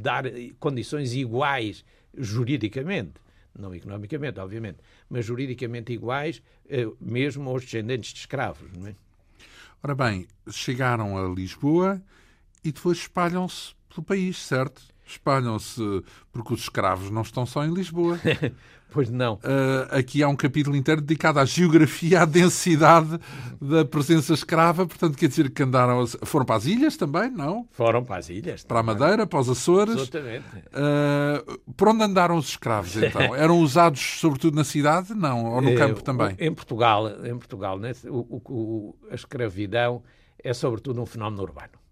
dar condições iguais juridicamente, não economicamente, obviamente, mas juridicamente iguais, eh, mesmo aos descendentes de escravos. Não é? Ora bem, chegaram a Lisboa e depois espalham-se pelo país, certo? Espalham-se porque os escravos não estão só em Lisboa. Pois não. Uh, aqui há um capítulo inteiro dedicado à geografia, à densidade da presença escrava. Portanto, quer dizer que andaram. Foram para as ilhas também, não? Foram para as ilhas. Para a Madeira, para os Açores. Absolutamente. Uh, por onde andaram os escravos, então? Eram usados sobretudo na cidade? Não? Ou no eh, campo também? Em Portugal, em Portugal né? o, o, a escravidão é sobretudo um fenómeno urbano.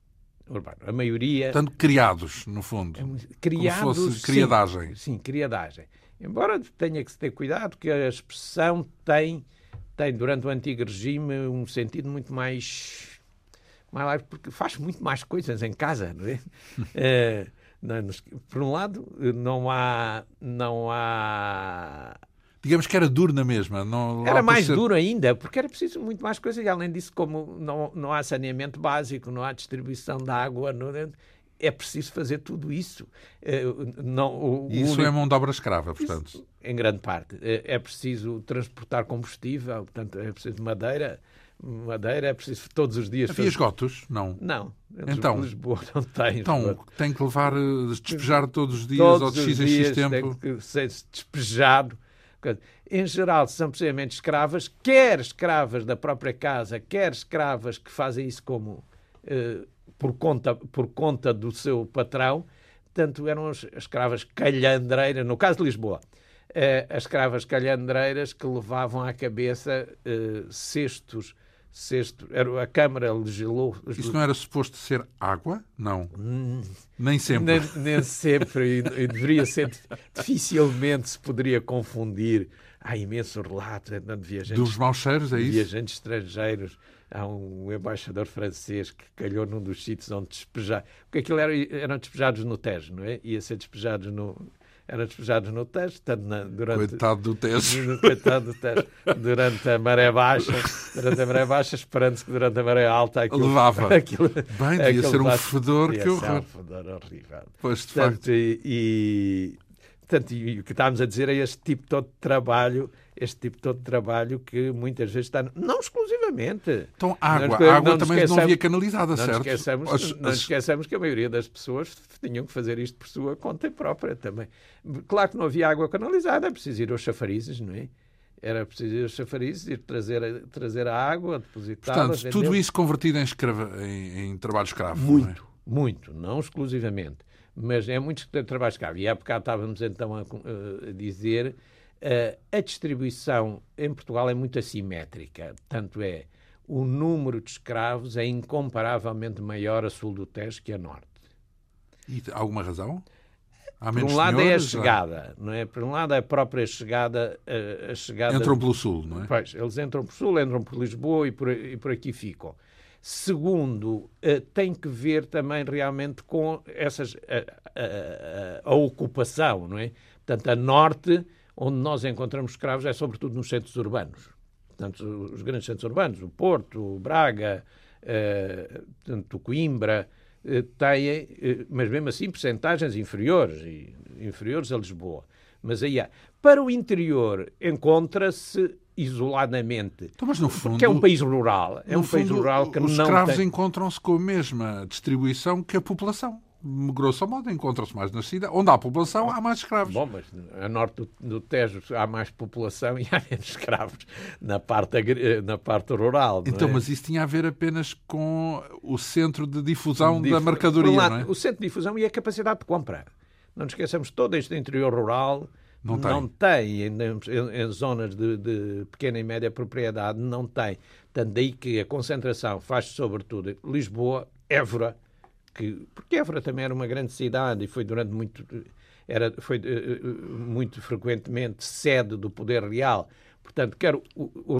Urbano. A maioria. Portanto, criados, no fundo. É, criados. Como se fosse criadagem. Sim, sim criadagem. Embora tenha que se ter cuidado, que a expressão tem, tem durante o antigo regime um sentido muito mais, mais porque faz muito mais coisas em casa, não é? é por um lado, não há, não há digamos que era duro na mesma. Não, era mais ser... duro ainda, porque era preciso muito mais coisa. E além disso, como não, não há saneamento básico, não há distribuição de água, não, é preciso fazer tudo isso. Eh, não, isso único... é mão de obra escrava, portanto. Isso, em grande parte. É, é preciso transportar combustível, portanto, é preciso madeira. Madeira é preciso todos os dias. Havia fazer... esgotos? Não. Não. Então, Lisboa não tem. Então, tem que levar, eh, despejar todos os dias todos ou de X a X tempo. Tem que ser despejado. Em geral, são precisamente escravas, quer escravas da própria casa, quer escravas que fazem isso como eh, por, conta, por conta do seu patrão. Portanto, eram as escravas calhandreiras, no caso de Lisboa, eh, as escravas calhandreiras que levavam à cabeça eh, cestos Sexto, era, a Câmara legislou. Isso não era suposto ser água? Não. Hum, nem sempre. Nem, nem sempre. e, e, deveria ser. Dificilmente se poderia confundir. Há imenso relato de viajantes. Dos maus cheiros, é isso? Viajantes estrangeiros. Há um embaixador francês que calhou num dos sítios onde despejar. Porque aquilo era, eram despejados no Tejo, não é? Ia ser despejados no, eram despejados no Tejo, tanto na, durante... Coitado do Tejo. Coitado do Tejo. Durante a maré baixa, durante a maré baixa, esperando-se que durante a maré alta aquilo... Levava. Aquilo, Bem, devia ser um fedor que horror. um fedor horrível. Pois, de Portanto, facto. E, e, portanto, e o que estávamos a dizer é este tipo todo de trabalho este tipo todo de trabalho que muitas vezes está. Não exclusivamente. Então, água. a água também não havia canalizada, não certo? Esqueçamos, as, não as... esqueçamos que a maioria das pessoas tinham que fazer isto por sua conta própria também. Claro que não havia água canalizada, é preciso ir aos chafarizes, não é? Era preciso ir aos chafarizes, ir trazer, trazer a água, depositá-la. Portanto, tudo isso convertido em, escrava, em, em trabalho escravo. Muito, não é? muito, não exclusivamente. Mas é muito trabalho escravo. E há bocado estávamos então a, a dizer a distribuição em Portugal é muito assimétrica, tanto é o número de escravos é incomparavelmente maior a sul do Tejo que a norte. E alguma razão? Há Por um lado senhores, é a chegada, não é? Por um lado é a própria chegada, a, a chegada. Entram pelo sul, não é? Pois, eles entram pelo sul, entram por Lisboa e por, e por aqui ficam. Segundo, uh, tem que ver também realmente com essas a, a, a ocupação, não é? Portanto, a norte onde nós encontramos escravos é sobretudo nos centros urbanos. Portanto, os grandes centros urbanos, o Porto, o Braga, eh, o Coimbra, eh, têm, eh, mas mesmo assim, percentagens inferiores, inferiores a Lisboa. Mas aí há. Para o interior, encontra-se isoladamente. Então, mas no fundo, porque é um país rural. É um fundo, país rural que os não escravos tem... encontram-se com a mesma distribuição que a população grosso modo, encontram-se mais na cidade. Onde há população, há mais escravos. Bom, mas a norte do, do, Tejo há mais população e há menos escravos na parte, na parte rural. Então, é? mas isso tinha a ver apenas com o centro de difusão Dif... da mercadoria, lado, não é? O centro de difusão e a capacidade de compra. Não nos esqueçamos, todo este interior rural não tem, não tem em, em, em, zonas de, de, pequena e média propriedade, não tem. Portanto, daí que a concentração faz sobretudo Lisboa, Évora, que porque Évora também era uma grande cidade e foi durante muito era foi uh, muito frequentemente sede do poder real. Portanto, quero,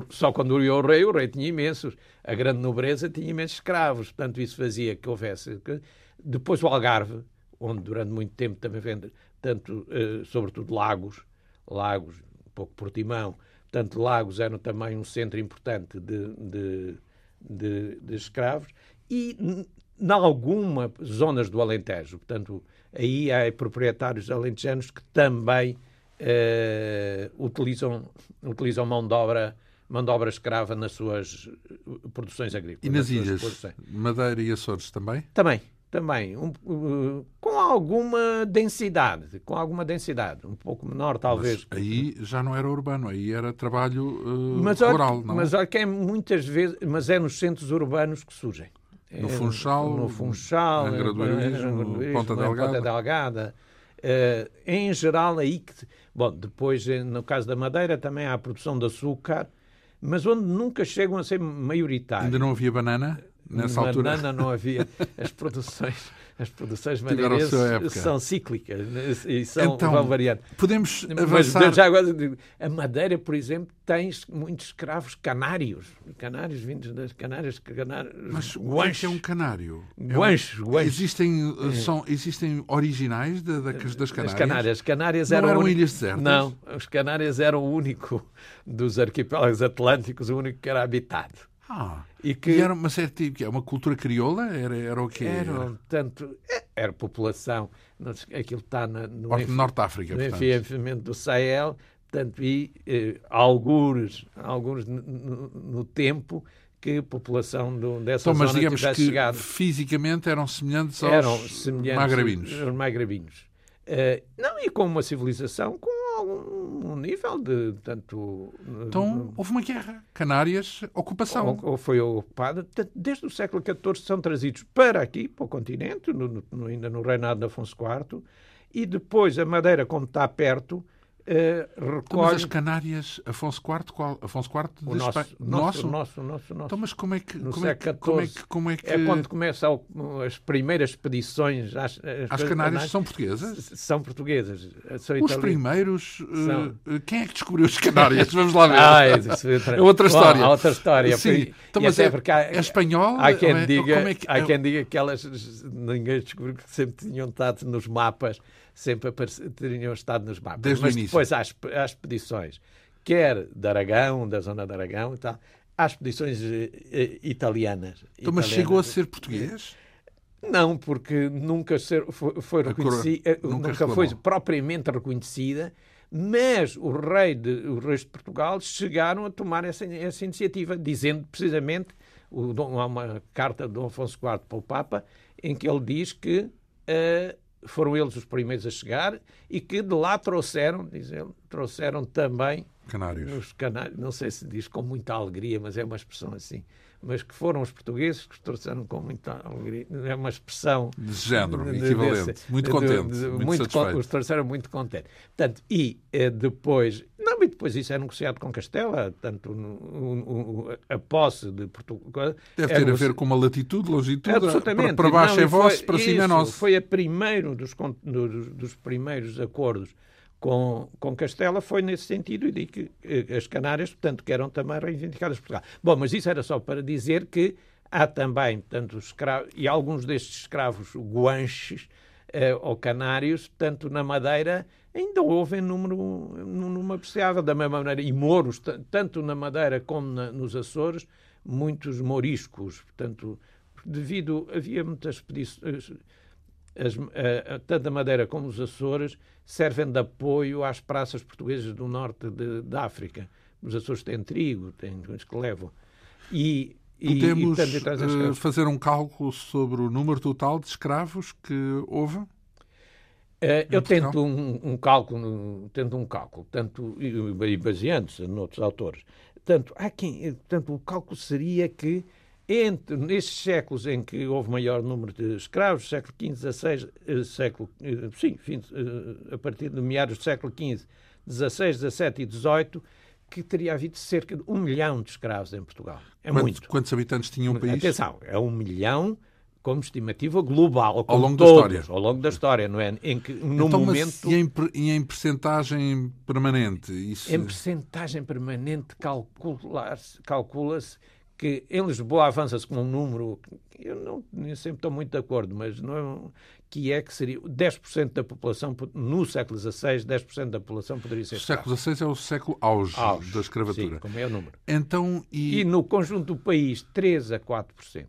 só quando o rei, o rei tinha imensos, a grande nobreza tinha imensos escravos, portanto isso fazia que houvesse. Depois o Algarve, onde durante muito tempo também vende, tanto, uh, sobretudo Lagos, Lagos, um pouco Portimão, portanto Lagos eram também um centro importante de, de, de, de escravos, e em algumas zonas do Alentejo. Portanto, aí há proprietários alentejanos que também eh, utilizam, utilizam mão de obra mão de obra escrava nas suas eh, produções agrícolas. E nas, nas ilhas? Madeira e Açores também? Também, também. Um, uh, com alguma densidade, com alguma densidade, um pouco menor talvez. Mas aí já não era urbano, aí era trabalho uh, mas, rural, não? Mas olha que é muitas vezes, mas é nos centros urbanos que surgem. No Funchal, no Funchal, Angra do Heroísmo, Ponta Delgada. Ponta Delgada. Uh, em geral, aí que. Bom, depois, eh, no caso da Madeira, também há a produção de açúcar, mas onde nunca chegam a ser maioritários. Ainda não havia banana? nessa altura? Não, não havia. As produções, as produções madeirenses são cíclicas né, e são, então, vão variando. Podemos avançar... Mas já agora, a Madeira, por exemplo, tem muitos escravos canários. Canários vindos das Canárias. Canários Mas o que é, é um canário? Guanches, é um... Existem, é. são, existem originais de, de, das Canárias? As Canárias. Canárias não eram, eram ilhas desertas? Não, os Canárias eram o único dos arquipélagos atlânticos, o único que era habitado. Ah, e que e era uma certa tipo, uma cultura crioula? Era, era o quê? Era, era? tanto, é, era população, aquilo está no, Norte, Norte África, no enfiamento do Sahel, tanto e eh, alguns, alguns no, tempo que a população do, dessa então, mas zona digamos que chegado. fisicamente eram semelhantes aos eram semelhantes magrabinos. Aos magrabinos. Uh, não, e com uma civilização com algum nível de tanto. Então houve uma guerra. Canárias, ocupação. Ou, ou foi ocupada. Desde o século XIV são trazidos para aqui, para o continente, no, no, ainda no reinado de Afonso IV, e depois a Madeira, como está perto, Uh, recolhe... Então, mas as Canárias, Afonso IV, qual? Afonso IV o nosso, nosso, nosso, nosso, nosso, Então, mas como é que, no como, é que, como, é que, como é que... É quando começam as primeiras expedições às, as Canárias são portuguesas? São portuguesas. São os primeiros... São... Uh, quem é que descobriu as Canárias? Vamos lá ver. ah, é, é outra história. Bom, outra história. Sim. Então, mas é, há, é espanhol? Há quem, é, diga, é que, há quem diga que elas ninguém descobriu que sempre tinham estado nos mapas sempre teriam estado nos mapas. Desde Mas depois há, há expedições, quer de Aragão, da zona de Aragão e tal, há expedições uh, italianas. Então, mas chegou a ser português? Não, porque nunca ser, foi, foi reconhecida, nunca, nunca foi propriamente reconhecida, mas o rei de, os reis de Portugal chegaram a tomar essa, essa iniciativa, dizendo precisamente, o, há uma carta de Dom Afonso IV para o Papa, em que ele diz que uh, foram eles os primeiros a chegar e que de lá trouxeram, diz ele, trouxeram também Canários. Os canários, não sei se diz com muita alegria, mas é uma expressão assim. Mas que foram os portugueses que os trouxeram com muita alegria. É uma expressão. De género, de, equivalente. Desse, muito contente. De, de, muito, muito con, os trouxeram muito contente. Portanto, e eh, depois. Não, e depois isso é negociado com Castela, tanto no, a posse de Portugal. Deve ter é, a ver com uma latitude, longitude. Absolutamente. Para, para baixo não, é vosso, para cima é nosso. Foi a primeiro dos, dos, dos primeiros acordos com, com Castela foi nesse sentido e digo que eh, as Canárias, portanto, que eram também reivindicadas por Portugal. Bom, mas isso era só para dizer que há também, portanto, escravos, e alguns destes escravos guanches eh, ou canários, tanto na Madeira, ainda houve em número, número apreciável, da mesma maneira, e mouros, tanto na Madeira como na, nos Açores, muitos moriscos, portanto, devido, havia muitas expedições as, a, a, tanto a Madeira como os Açores servem de apoio às praças portuguesas do norte de, da África. Os Açores têm trigo, têm coisas que levam. E, Podemos e, e, portanto, uh, fazer um cálculo sobre o número total de escravos que houve? Uh, eu tento um, um, cálculo, tento um cálculo, tanto e baseando-se noutros autores. Tanto, há quem, tanto o cálculo seria que entre nesses séculos em que houve maior número de escravos, século XV, XVI, eh, século, eh, sim, fim, eh, a partir de meados do século XV, XVI, XVII e XVIII, que teria havido cerca de um milhão de escravos em Portugal. É Quanto, muito. Quantos habitantes tinha o país? Atenção, é um milhão como estimativa global. Ao longo todos, da história. Ao longo da história, não é? Em que, no então, momento... e em, e em percentagem permanente? Isso... Em percentagem permanente calcula-se calcula que em Lisboa avança-se com um número, eu não eu sempre estou muito de acordo, mas não é, que é que seria 10% da população, no século XVI, 10% da população poderia ser O século XVI é o século auge, auge da escravatura. Sim, como é o número. Então, e... e no conjunto do país, 3 a 4%.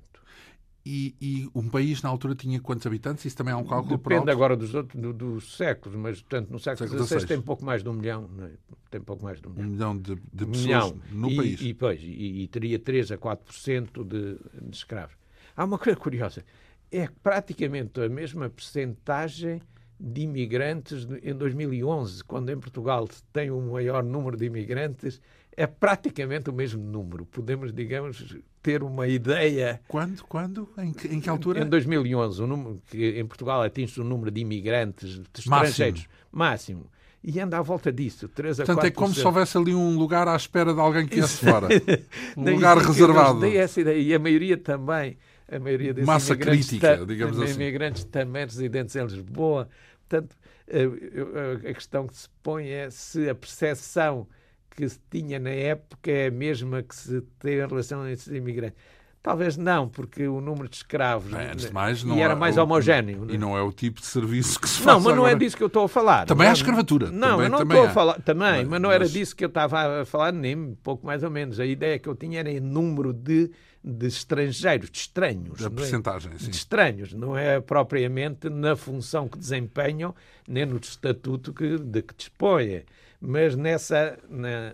E, e, um país na altura tinha quantos habitantes? Isso também é um cálculo Depende agora dos, outros, do, dos séculos, mas portanto no século XVI tem pouco mais de um milhão. É? Tem pouco mais de um milhão. Um milhão de, de pessoas milhão. no e, país. E, pois, e, e, teria 3 a 4% de, de escravos. Há uma coisa curiosa. É praticamente a mesma percentagem de imigrantes em 2011, quando em Portugal tem um maior número de imigrantes, é praticamente o mesmo número. Podemos, digamos, ter uma ideia. Quando? Quando? Em que, em que altura? Em 2011, o número, que em Portugal atinge o número de imigrantes de estrangeiros máximo. máximo. E anda à volta disso, 3 a Portanto, 4%. é como se houvesse ali um lugar à espera de alguém que viesse fora. Um lugar reservado. Dei essa ideia. E a maioria também a maioria desses Massa imigrantes, crítica, digamos assim. imigrantes também residentes em Lisboa. Portanto, a, a questão que se põe é se a percepção que se tinha na época é a mesma que se tem em relação a esses imigrantes. Talvez não, porque o número de escravos Bem, antes de mais, não e era é mais o- homogéneo. E não é o tipo de serviço que se faz Não, mas não é disso que eu estou a falar. Também há é- escravatura. Não, Também- eu não também estou a falar. Também, Mas- mas, não era mas- disso que eu estava a falar, nem pouco mais ou menos. A ideia que eu tinha era em número de, de estrangeiros, de estranhos. Da não é? percentagem, de sim. estranhos, não é propriamente na função que desempenham, nem no estatuto que, de que dispõem, mas nessa na,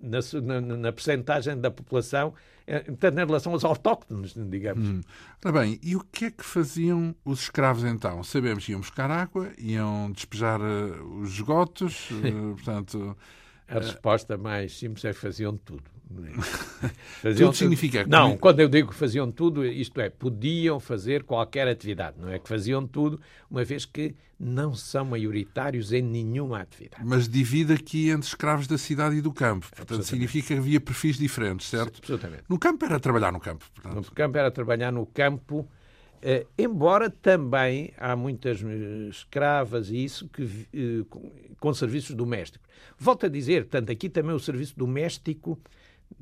na, na, na percentagem da população, eh, portanto, em relação aos autóctones, digamos. Hum. Ora bem, e o que é que faziam os escravos então? Sabemos que iam buscar água, iam despejar eh, os esgotos, eh, portanto... A resposta mais simples é que faziam tudo. É? Faziam Tudo significa que- Não, quando eu digo que faziam tudo, isto é, podiam fazer qualquer atividade. Não é que faziam tudo, uma vez que não são maioritários em nenhuma atividade. Mas divide aqui entre escravos da cidade e do campo. Portanto, significa que havia perfis diferentes, certo? Absolutamente. No campo era trabalhar no campo. Portanto. No campo era trabalhar no campo, eh, embora também há muitas eh, escravas e isso que, eh, com, com serviços domésticos. Volto a dizer, portanto, aqui também o serviço doméstico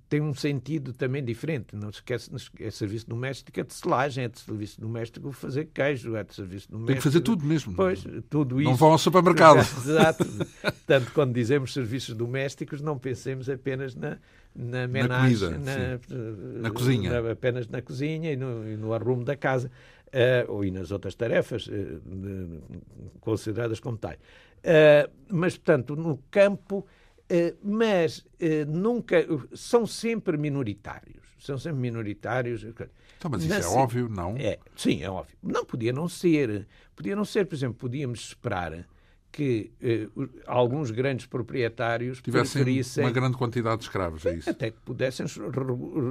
tem um sentido também diferente. Não se esquece, é serviço doméstico, é de selagem, é de serviço doméstico fazer queijo, é de serviço doméstico. Tem que fazer tudo mesmo. Pois, tudo isso. Não vão ao supermercado. Exato. Portanto, quando dizemos serviços domésticos, não pensemos apenas na, na menagem, comida, na, sim. eh, Na cozinha. na- apenas na cozinha e no, e no arrumo da casa, eh, ou e nas outras tarefas eh, de- consideradas como tais. Eh, mas, portanto, no campo, mas eh, nunca, são sempre minoritários. São sempre minoritários. Então, mas isso é óbvio, não? é, sim, é óbvio. Não podia não ser. Podia não ser, por exemplo, podíamos esperar que eh, alguns grandes proprietários Tivessem uma grande quantidade de escravos, é isso? até que pudessem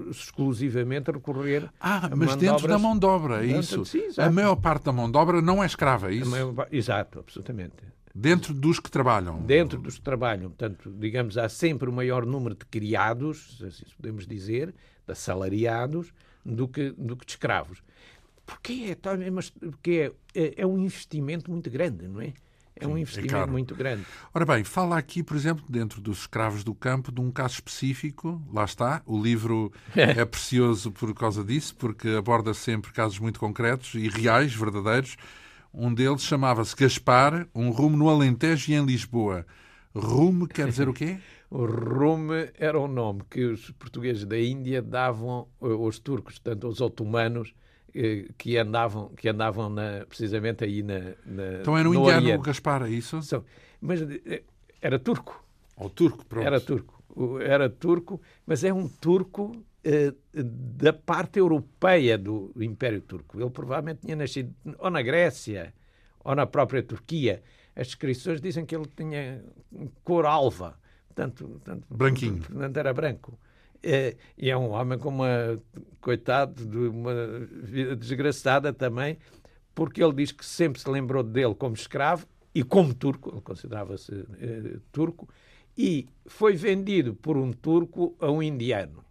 exclusivamente recorrer Ah, a mas dentro manobras- da mão de obra, é Dentro- isso? sim, a maior parte da mão de obra não é escrava, é isso? maior- Exato, absolutamente. Dentro dos que trabalham. Dentro dos que trabalham, portanto, digamos, há sempre o maior número de criados, se assim podemos dizer, de assalariados, do que, do que de escravos. Porque é, tá, mas porque é, é, é um investimento muito grande, não é? É um é investimento caro. muito grande. Ora bem, fala aqui, por exemplo, dentro dos escravos do campo, de um caso específico. Lá está. O livro é precioso por causa disso, porque aborda sempre casos muito concretos e reais, verdadeiros. Um deles chamava-se Gaspar, um rumo no Alentejo e em Lisboa. Rume quer dizer o quê? O Rume era um nome que os portugueses da Índia davam eh, aos turcos, portanto, aos otomanos, eh, que andavam, que andavam na- precisamente aí na, na Então era um no indiano, o Oriente. Gaspar, é isso? Mas eh, era turco. Ou turco, pronto. Era turco. O- Era turco, mas é um turco da parte europeia do Império Turco. Ele provavelmente tinha nascido ou na Grécia ou na própria Turquia. As descrições dizem que ele tinha cor alva, portanto, portanto, Branquinho. portanto era branco. Eh, e é um homem com uma, coitado, de uma vida desgraçada também, porque ele diz que sempre se lembrou dele como escravo e como turco, ele considerava-se eh, turco, e foi vendido por um turco a um indiano.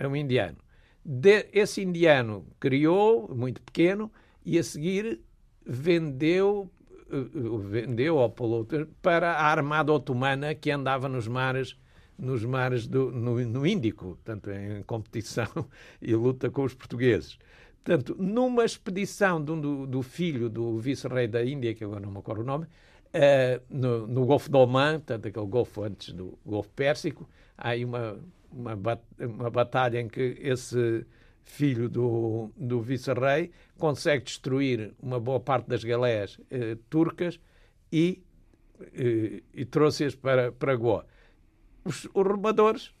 A um indiano. De- esse indiano criou, muito pequeno, e a seguir vendeu, eh, eh, vendeu ao polo- para a armada otomana que andava nos mares nos mares do, no, no Índico, portanto, em competição e luta com os portugueses. Portanto, numa expedição do, do, filho do vice-rei da Índia, que agora não me acordo o nome, eh, no, no Golfo de Oman, portanto, aquele golfo antes do Golfo Pérsico, há aí uma, uma, bat- uma batalha em que esse filho do, do vice-rei consegue destruir uma boa parte das galeias eh, turcas e, eh, e trouxe-as para, para Goa. Os, os remadores,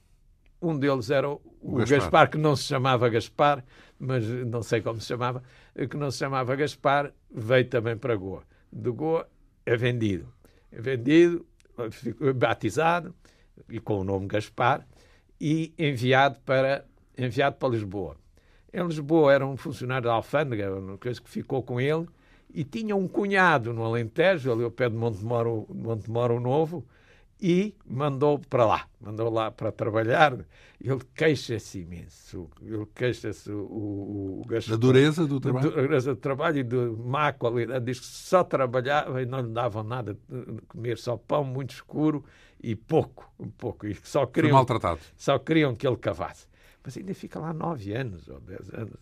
um deles era o, o Gaspar. Gaspar. que não se chamava Gaspar, mas não sei como se chamava, que não se chamava Gaspar, veio também para Goa. De Goa é vendido. É vendido, batizado, e com o nome Gaspar, e enviado para, enviado para Lisboa. Em Lisboa era um funcionário da alfândega, uma coisa que ficou com ele, e tinha um cunhado no Alentejo, ali ao pé de Montemoro, Montemoro Novo, e mandou para lá, mandou lá para trabalhar. Ele queixa-se imenso, ele queixa-se o, o, o Da dureza do trabalho? Da dureza do trabalho e de má qualidade. Diz que só trabalhava e não lhe davam nada de comer, só pão muito escuro e pouco, um pouco. E só queriam, Foi maltratado. Só queriam que ele cavasse. Mas ainda fica lá nove anos ou dez anos.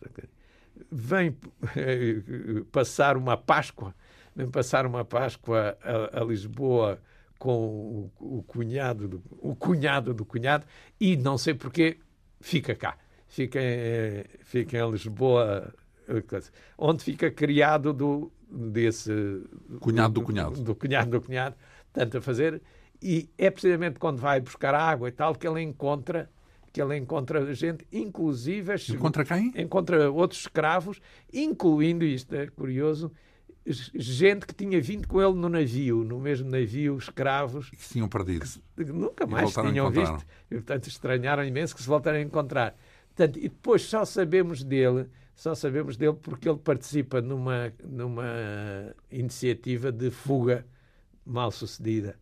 Vem eh, passar uma Páscoa, vem passar uma Páscoa a, a Lisboa com o, o, cunhado do, o cunhado do cunhado e não sei porquê fica cá. Fica em, fica em Lisboa, onde fica criado do, desse... Cunhado do cunhado. Do, do cunhado do cunhado, tanto a fazer. E é precisamente quando vai buscar água e tal que ele encontra que ele encontra gente, inclusive... Encontra quem? Encontra outros escravos, incluindo, isto é curioso, gente que tinha vindo com ele no navio, no mesmo navio, escravos. Que se tinham perdido. Que nunca mais se tinham visto. E, portanto, estranharam imenso que se voltaram a encontrar. Portanto, e depois só sabemos dele, só sabemos dele porque ele participa numa, numa iniciativa de fuga mal sucedida.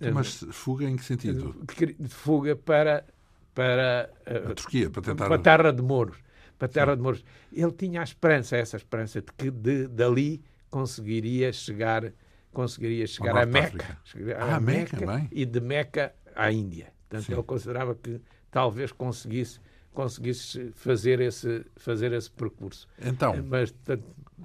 Mas fuga em que sentido? De fuga para, para a Turquia, para tentar. Para a terra de Mouros. Para a terra Sim. de Mouros. Ele tinha a esperança, essa esperança, de que de, dali conseguiria chegar, conseguiria chegar a Meca, ah, a Meca, Meca e de Meca à Índia. Portanto, Sim. ele considerava que talvez conseguisse conseguisse fazer esse fazer esse percurso. Então, mas,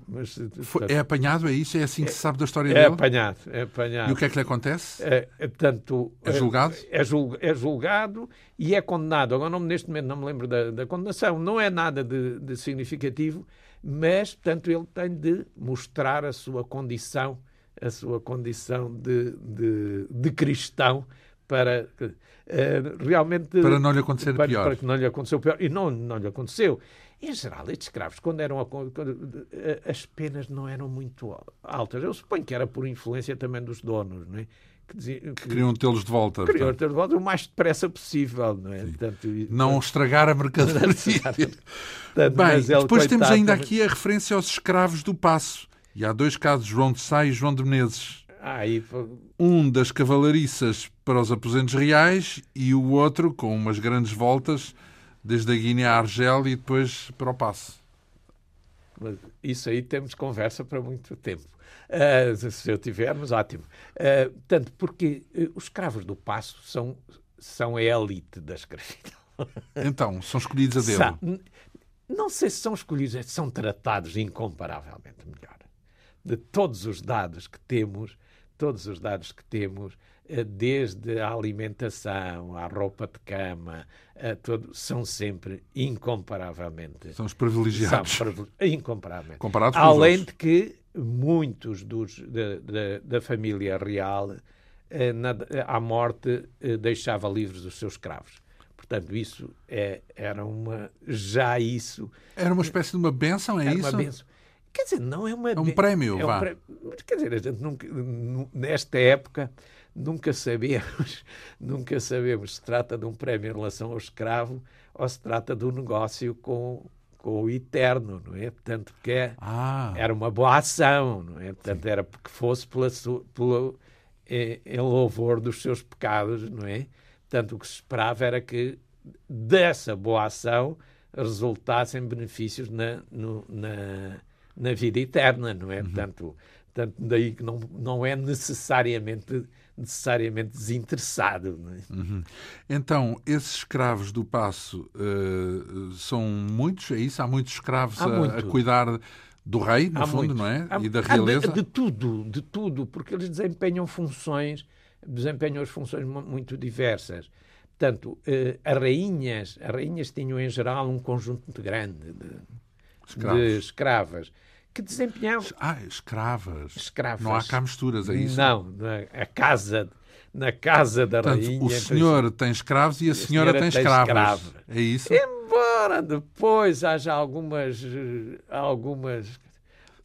mas foi, é apanhado é isso é assim que se sabe da história é dele. É apanhado, é apanhado. E o que é que lhe acontece? É, é, tanto, é julgado? É, é, é, julgado e é condenado. Agora não, neste momento não me lembro da, da condenação. Não é nada de, de significativo mas, portanto, ele tem de mostrar a sua condição, a sua condição de, de, de cristão para uh, realmente... Para não lhe acontecer para, pior. Para que não lhe aconteceu pior. E não, não lhe aconteceu. Em geral, estes escravos, quando eram quando, eh, as penas não eram muito altas. Eu suponho que era por influência também dos donos, não é? que, dizia, que queriam tê-los de volta. Queriam tê-los de volta o mais depressa possível, não é? Portanto, não estragar a mercadoria. Bem, depois temos ainda aqui a referência aos escravos do Passo. E há dois casos, João de Sá e João de Menezes. Ah, e... Um das cavalariças para os aposentos reais e o outro com umas grandes voltas desde a Guiné à Argel e depois para o Passo. Mas isso aí temos conversa para muito tempo. Uh, se eu tivermos, ótimo. Uh, tanto porque uh, os escravos do passo são, são a elite da escravidão. Então, são escolhidos a dedo? Sa não sei se são escolhidos, é são tratados incomparavelmente melhor. De todos os dados que temos, todos os dados que temos, desde a alimentação, à roupa de cama, a todo, são sempre incomparavelmente. São os privilegiados. São incomparavelmente. Comparados Além de que muitos dos, de, de, da família real, eh, na, à morte, eh, deixava livres os seus escravos. Portanto, isso é, era uma. Já isso. Era uma espécie de uma benção, é era isso? Uma benção. Quer dizer, não é uma. É um prémio, é vá. Um prémio. Quer dizer, a gente nunca, nesta época nunca sabemos, nunca sabemos se trata de um prémio em relação ao escravo ou se trata de um negócio com com o eterno, não é? Portanto, que é, ah. era uma boa ação, não é? Portanto, Sim. era porque fosse pela, pela, em, em louvor dos seus pecados, não é? Portanto, o que se esperava era que dessa boa ação resultassem benefícios na, no, na, na vida eterna, não é? Uhum. Portanto, portanto, daí que não, não é necessariamente necessariamente desinteressado. É? Uhum. Então, esses escravos do passo uh, são muitos? É isso? Há muitos escravos Há a, muito. a, cuidar do rei, no Há fundo, não é? Há, e da realeza? De, de, tudo, de tudo, porque eles desempenham funções, desempenham as funções muito diversas. Portanto, uh, as rainhas, as rainhas tinham em geral um conjunto muito grande de, de escravas que desempenhavam. Ah, escravas. escravas. Não há cá misturas, é isso? Não, na, a casa, na casa da Portanto, rainha. O senhor tem escravos e a, senhora, senhora, tem, tem escravos. Escrava. É isso? Embora depois haja algumas, algumas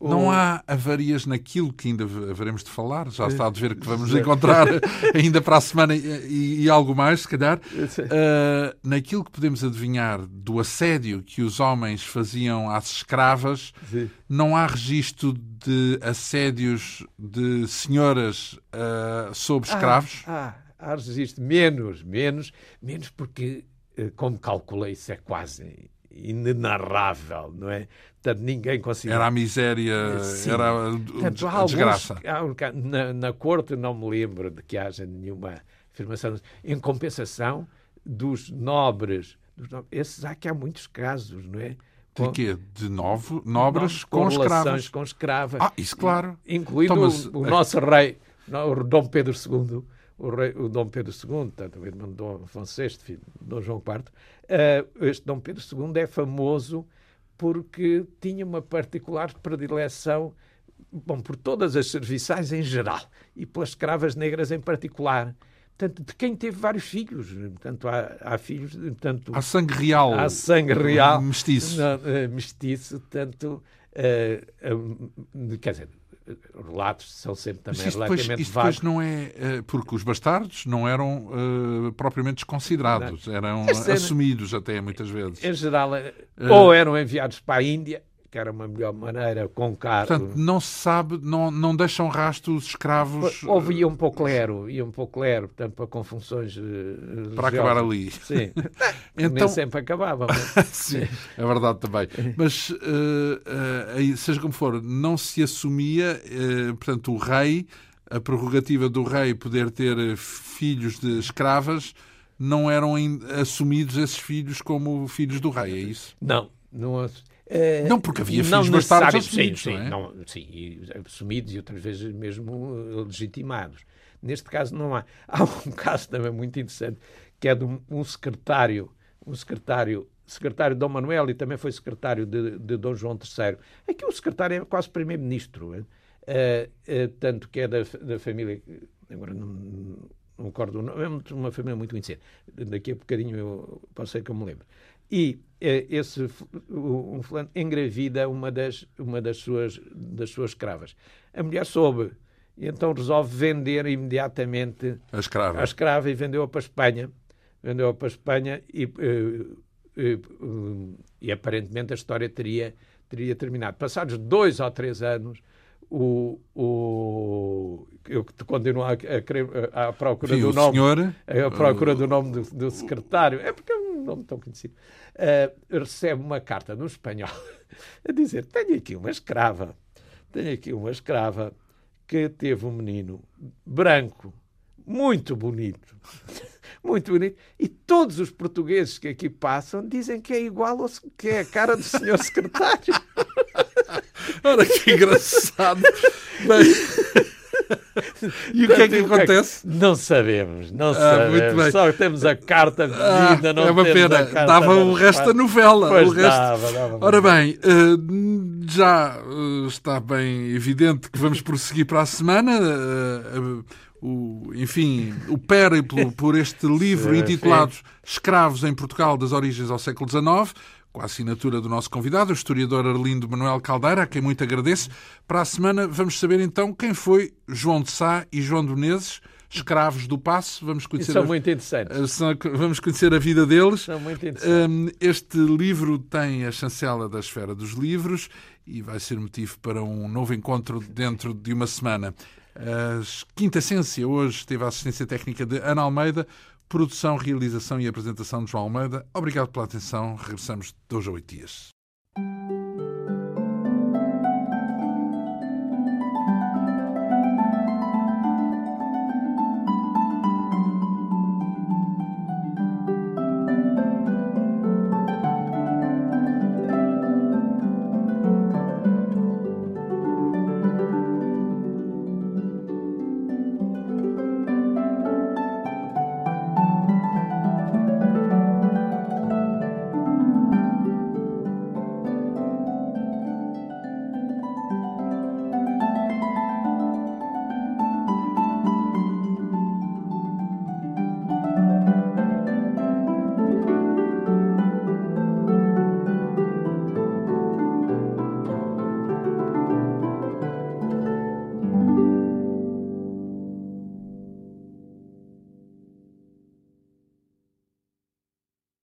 não há avarias naquilo que ainda haveremos de falar, já está a ver que vamos encontrar ainda para a semana e, e algo mais, se calhar. Uh, naquilo que podemos adivinhar do assédio que os homens faziam às escravas, Sim. não há registro de assédios de senhoras uh, sobre escravos? Ah, há registro menos, menos, menos porque, eh, como calculei, isso é quase inenarrável, não é? Portanto, ninguém conseguia. Era a miséria, Sim. era a, Portanto, a desgraça. Alguns, na, na corte não me lembro de que haja nenhuma afirmação. Em compensação dos nobres, dos nobres esses há que há muitos casos, não é? De quê? De novo, nobres com, com escravas? com escravas. Ah, isso claro. Incluindo então, o, o nosso rei, o Dom Pedro II, o, rei, o Dom Pedro II, tanto o irmão de Dom Afonso VI, filho de Dom João IV, uh, este Dom Pedro II é famoso porque tinha uma particular predileção bom, por todas as serviçais em geral e pelas escravas negras em particular. Portanto, de quem teve vários filhos. Portanto, há, há filhos. Portanto, há sangue real. Há sangue real. Mestiço. Não, uh, mestiço. Tanto. Uh, uh, quer dizer, relatos são sempre também Mas relativamente depois, depois não é eh, porque os bastardos não eram uh, propriamente desconsiderados, não. eram assumidos até muitas vezes. Em geral, uh, ou eram enviados para a Índia que era uma melhor maneira, com caro. Portanto, não se sabe, não, não deixam rastro os escravos. Houve ia um pouco lero, ia um pouco lero, portanto, para com funções. Uh, para acabar ali. Sim. então... Nem sempre acabava. Mas... Sim, é verdade também. Mas, uh, uh, seja como for, não se assumia, portanto, o rei, a prerrogativa do rei poder ter filhos de escravas, não eram assumidos esses filhos como filhos do rei, é isso? Não, não não, porque havia filhos bastardos assumidos, sim, não é? Não, sim, assumidos e outras vezes mesmo eh, legitimados. Neste caso não há. Há um caso também muito interessante, que é de um, um secretário, um secretário, secretário de Dom Manuel e também foi secretário de, de Dom João III. Aqui o secretário é quase primeiro-ministro, uh, uh, tanto que é da, da família, agora não, não recordo o nome, é uma família muito conhecida. Daqui a bocadinho eu posso ser que eu me lembro. E eh, esse um fulano engravida uma das, uma das, suas, das suas escravas. A mulher soube, e então resolve vender imediatamente a escrava, a escrava e vendeu-a para a Espanha. Vendeu-a para a Espanha e, e, eh, e, eh, e, aparentemente a história teria, teria terminado. Passados dois ou três anos, o, o, eu continuo a, a, a procura Sim, do nome. Senhor, a procura do nome do, do secretário. É porque é um nome tão conhecido. Uh, recebe uma carta no espanhol a dizer: Tenho aqui uma escrava, tenho aqui uma escrava que teve um menino branco, muito bonito. Muito bonito. E todos os portugueses que aqui passam dizem que é igual ao que é a cara do senhor secretário. Ora, que engraçado. Bem, e o que é que acontece? Não sabemos, não ah, sabemos. Só temos a carta pedida, ah, não É uma pena, dava o resto da novela. Pois o resto... dava, dava Ora bem, eh, já eh, está bem evidente que vamos prosseguir para a semana. Eh, o, enfim, o périplo por este livro intitulado Escravos em Portugal das Origens ao Século XIX com a assinatura do nosso convidado, o historiador Arlindo Manuel Caldeira, a quem muito agradeço. Para a semana vamos saber então quem foi João de Sá e João de Menezes, escravos do Passo. Vamos conhecer são a... muito interessantes. Vamos conhecer a vida deles. São muito interessantes. Hum, este livro tem a chancela da Esfera dos Livros e vai ser motivo para um novo encontro dentro de uma semana. A Quinta Essência hoje teve a assistência técnica de Ana Almeida. Produção, realização e apresentação de João Almeida. Obrigado pela atenção. Regressamos dois a oito dias.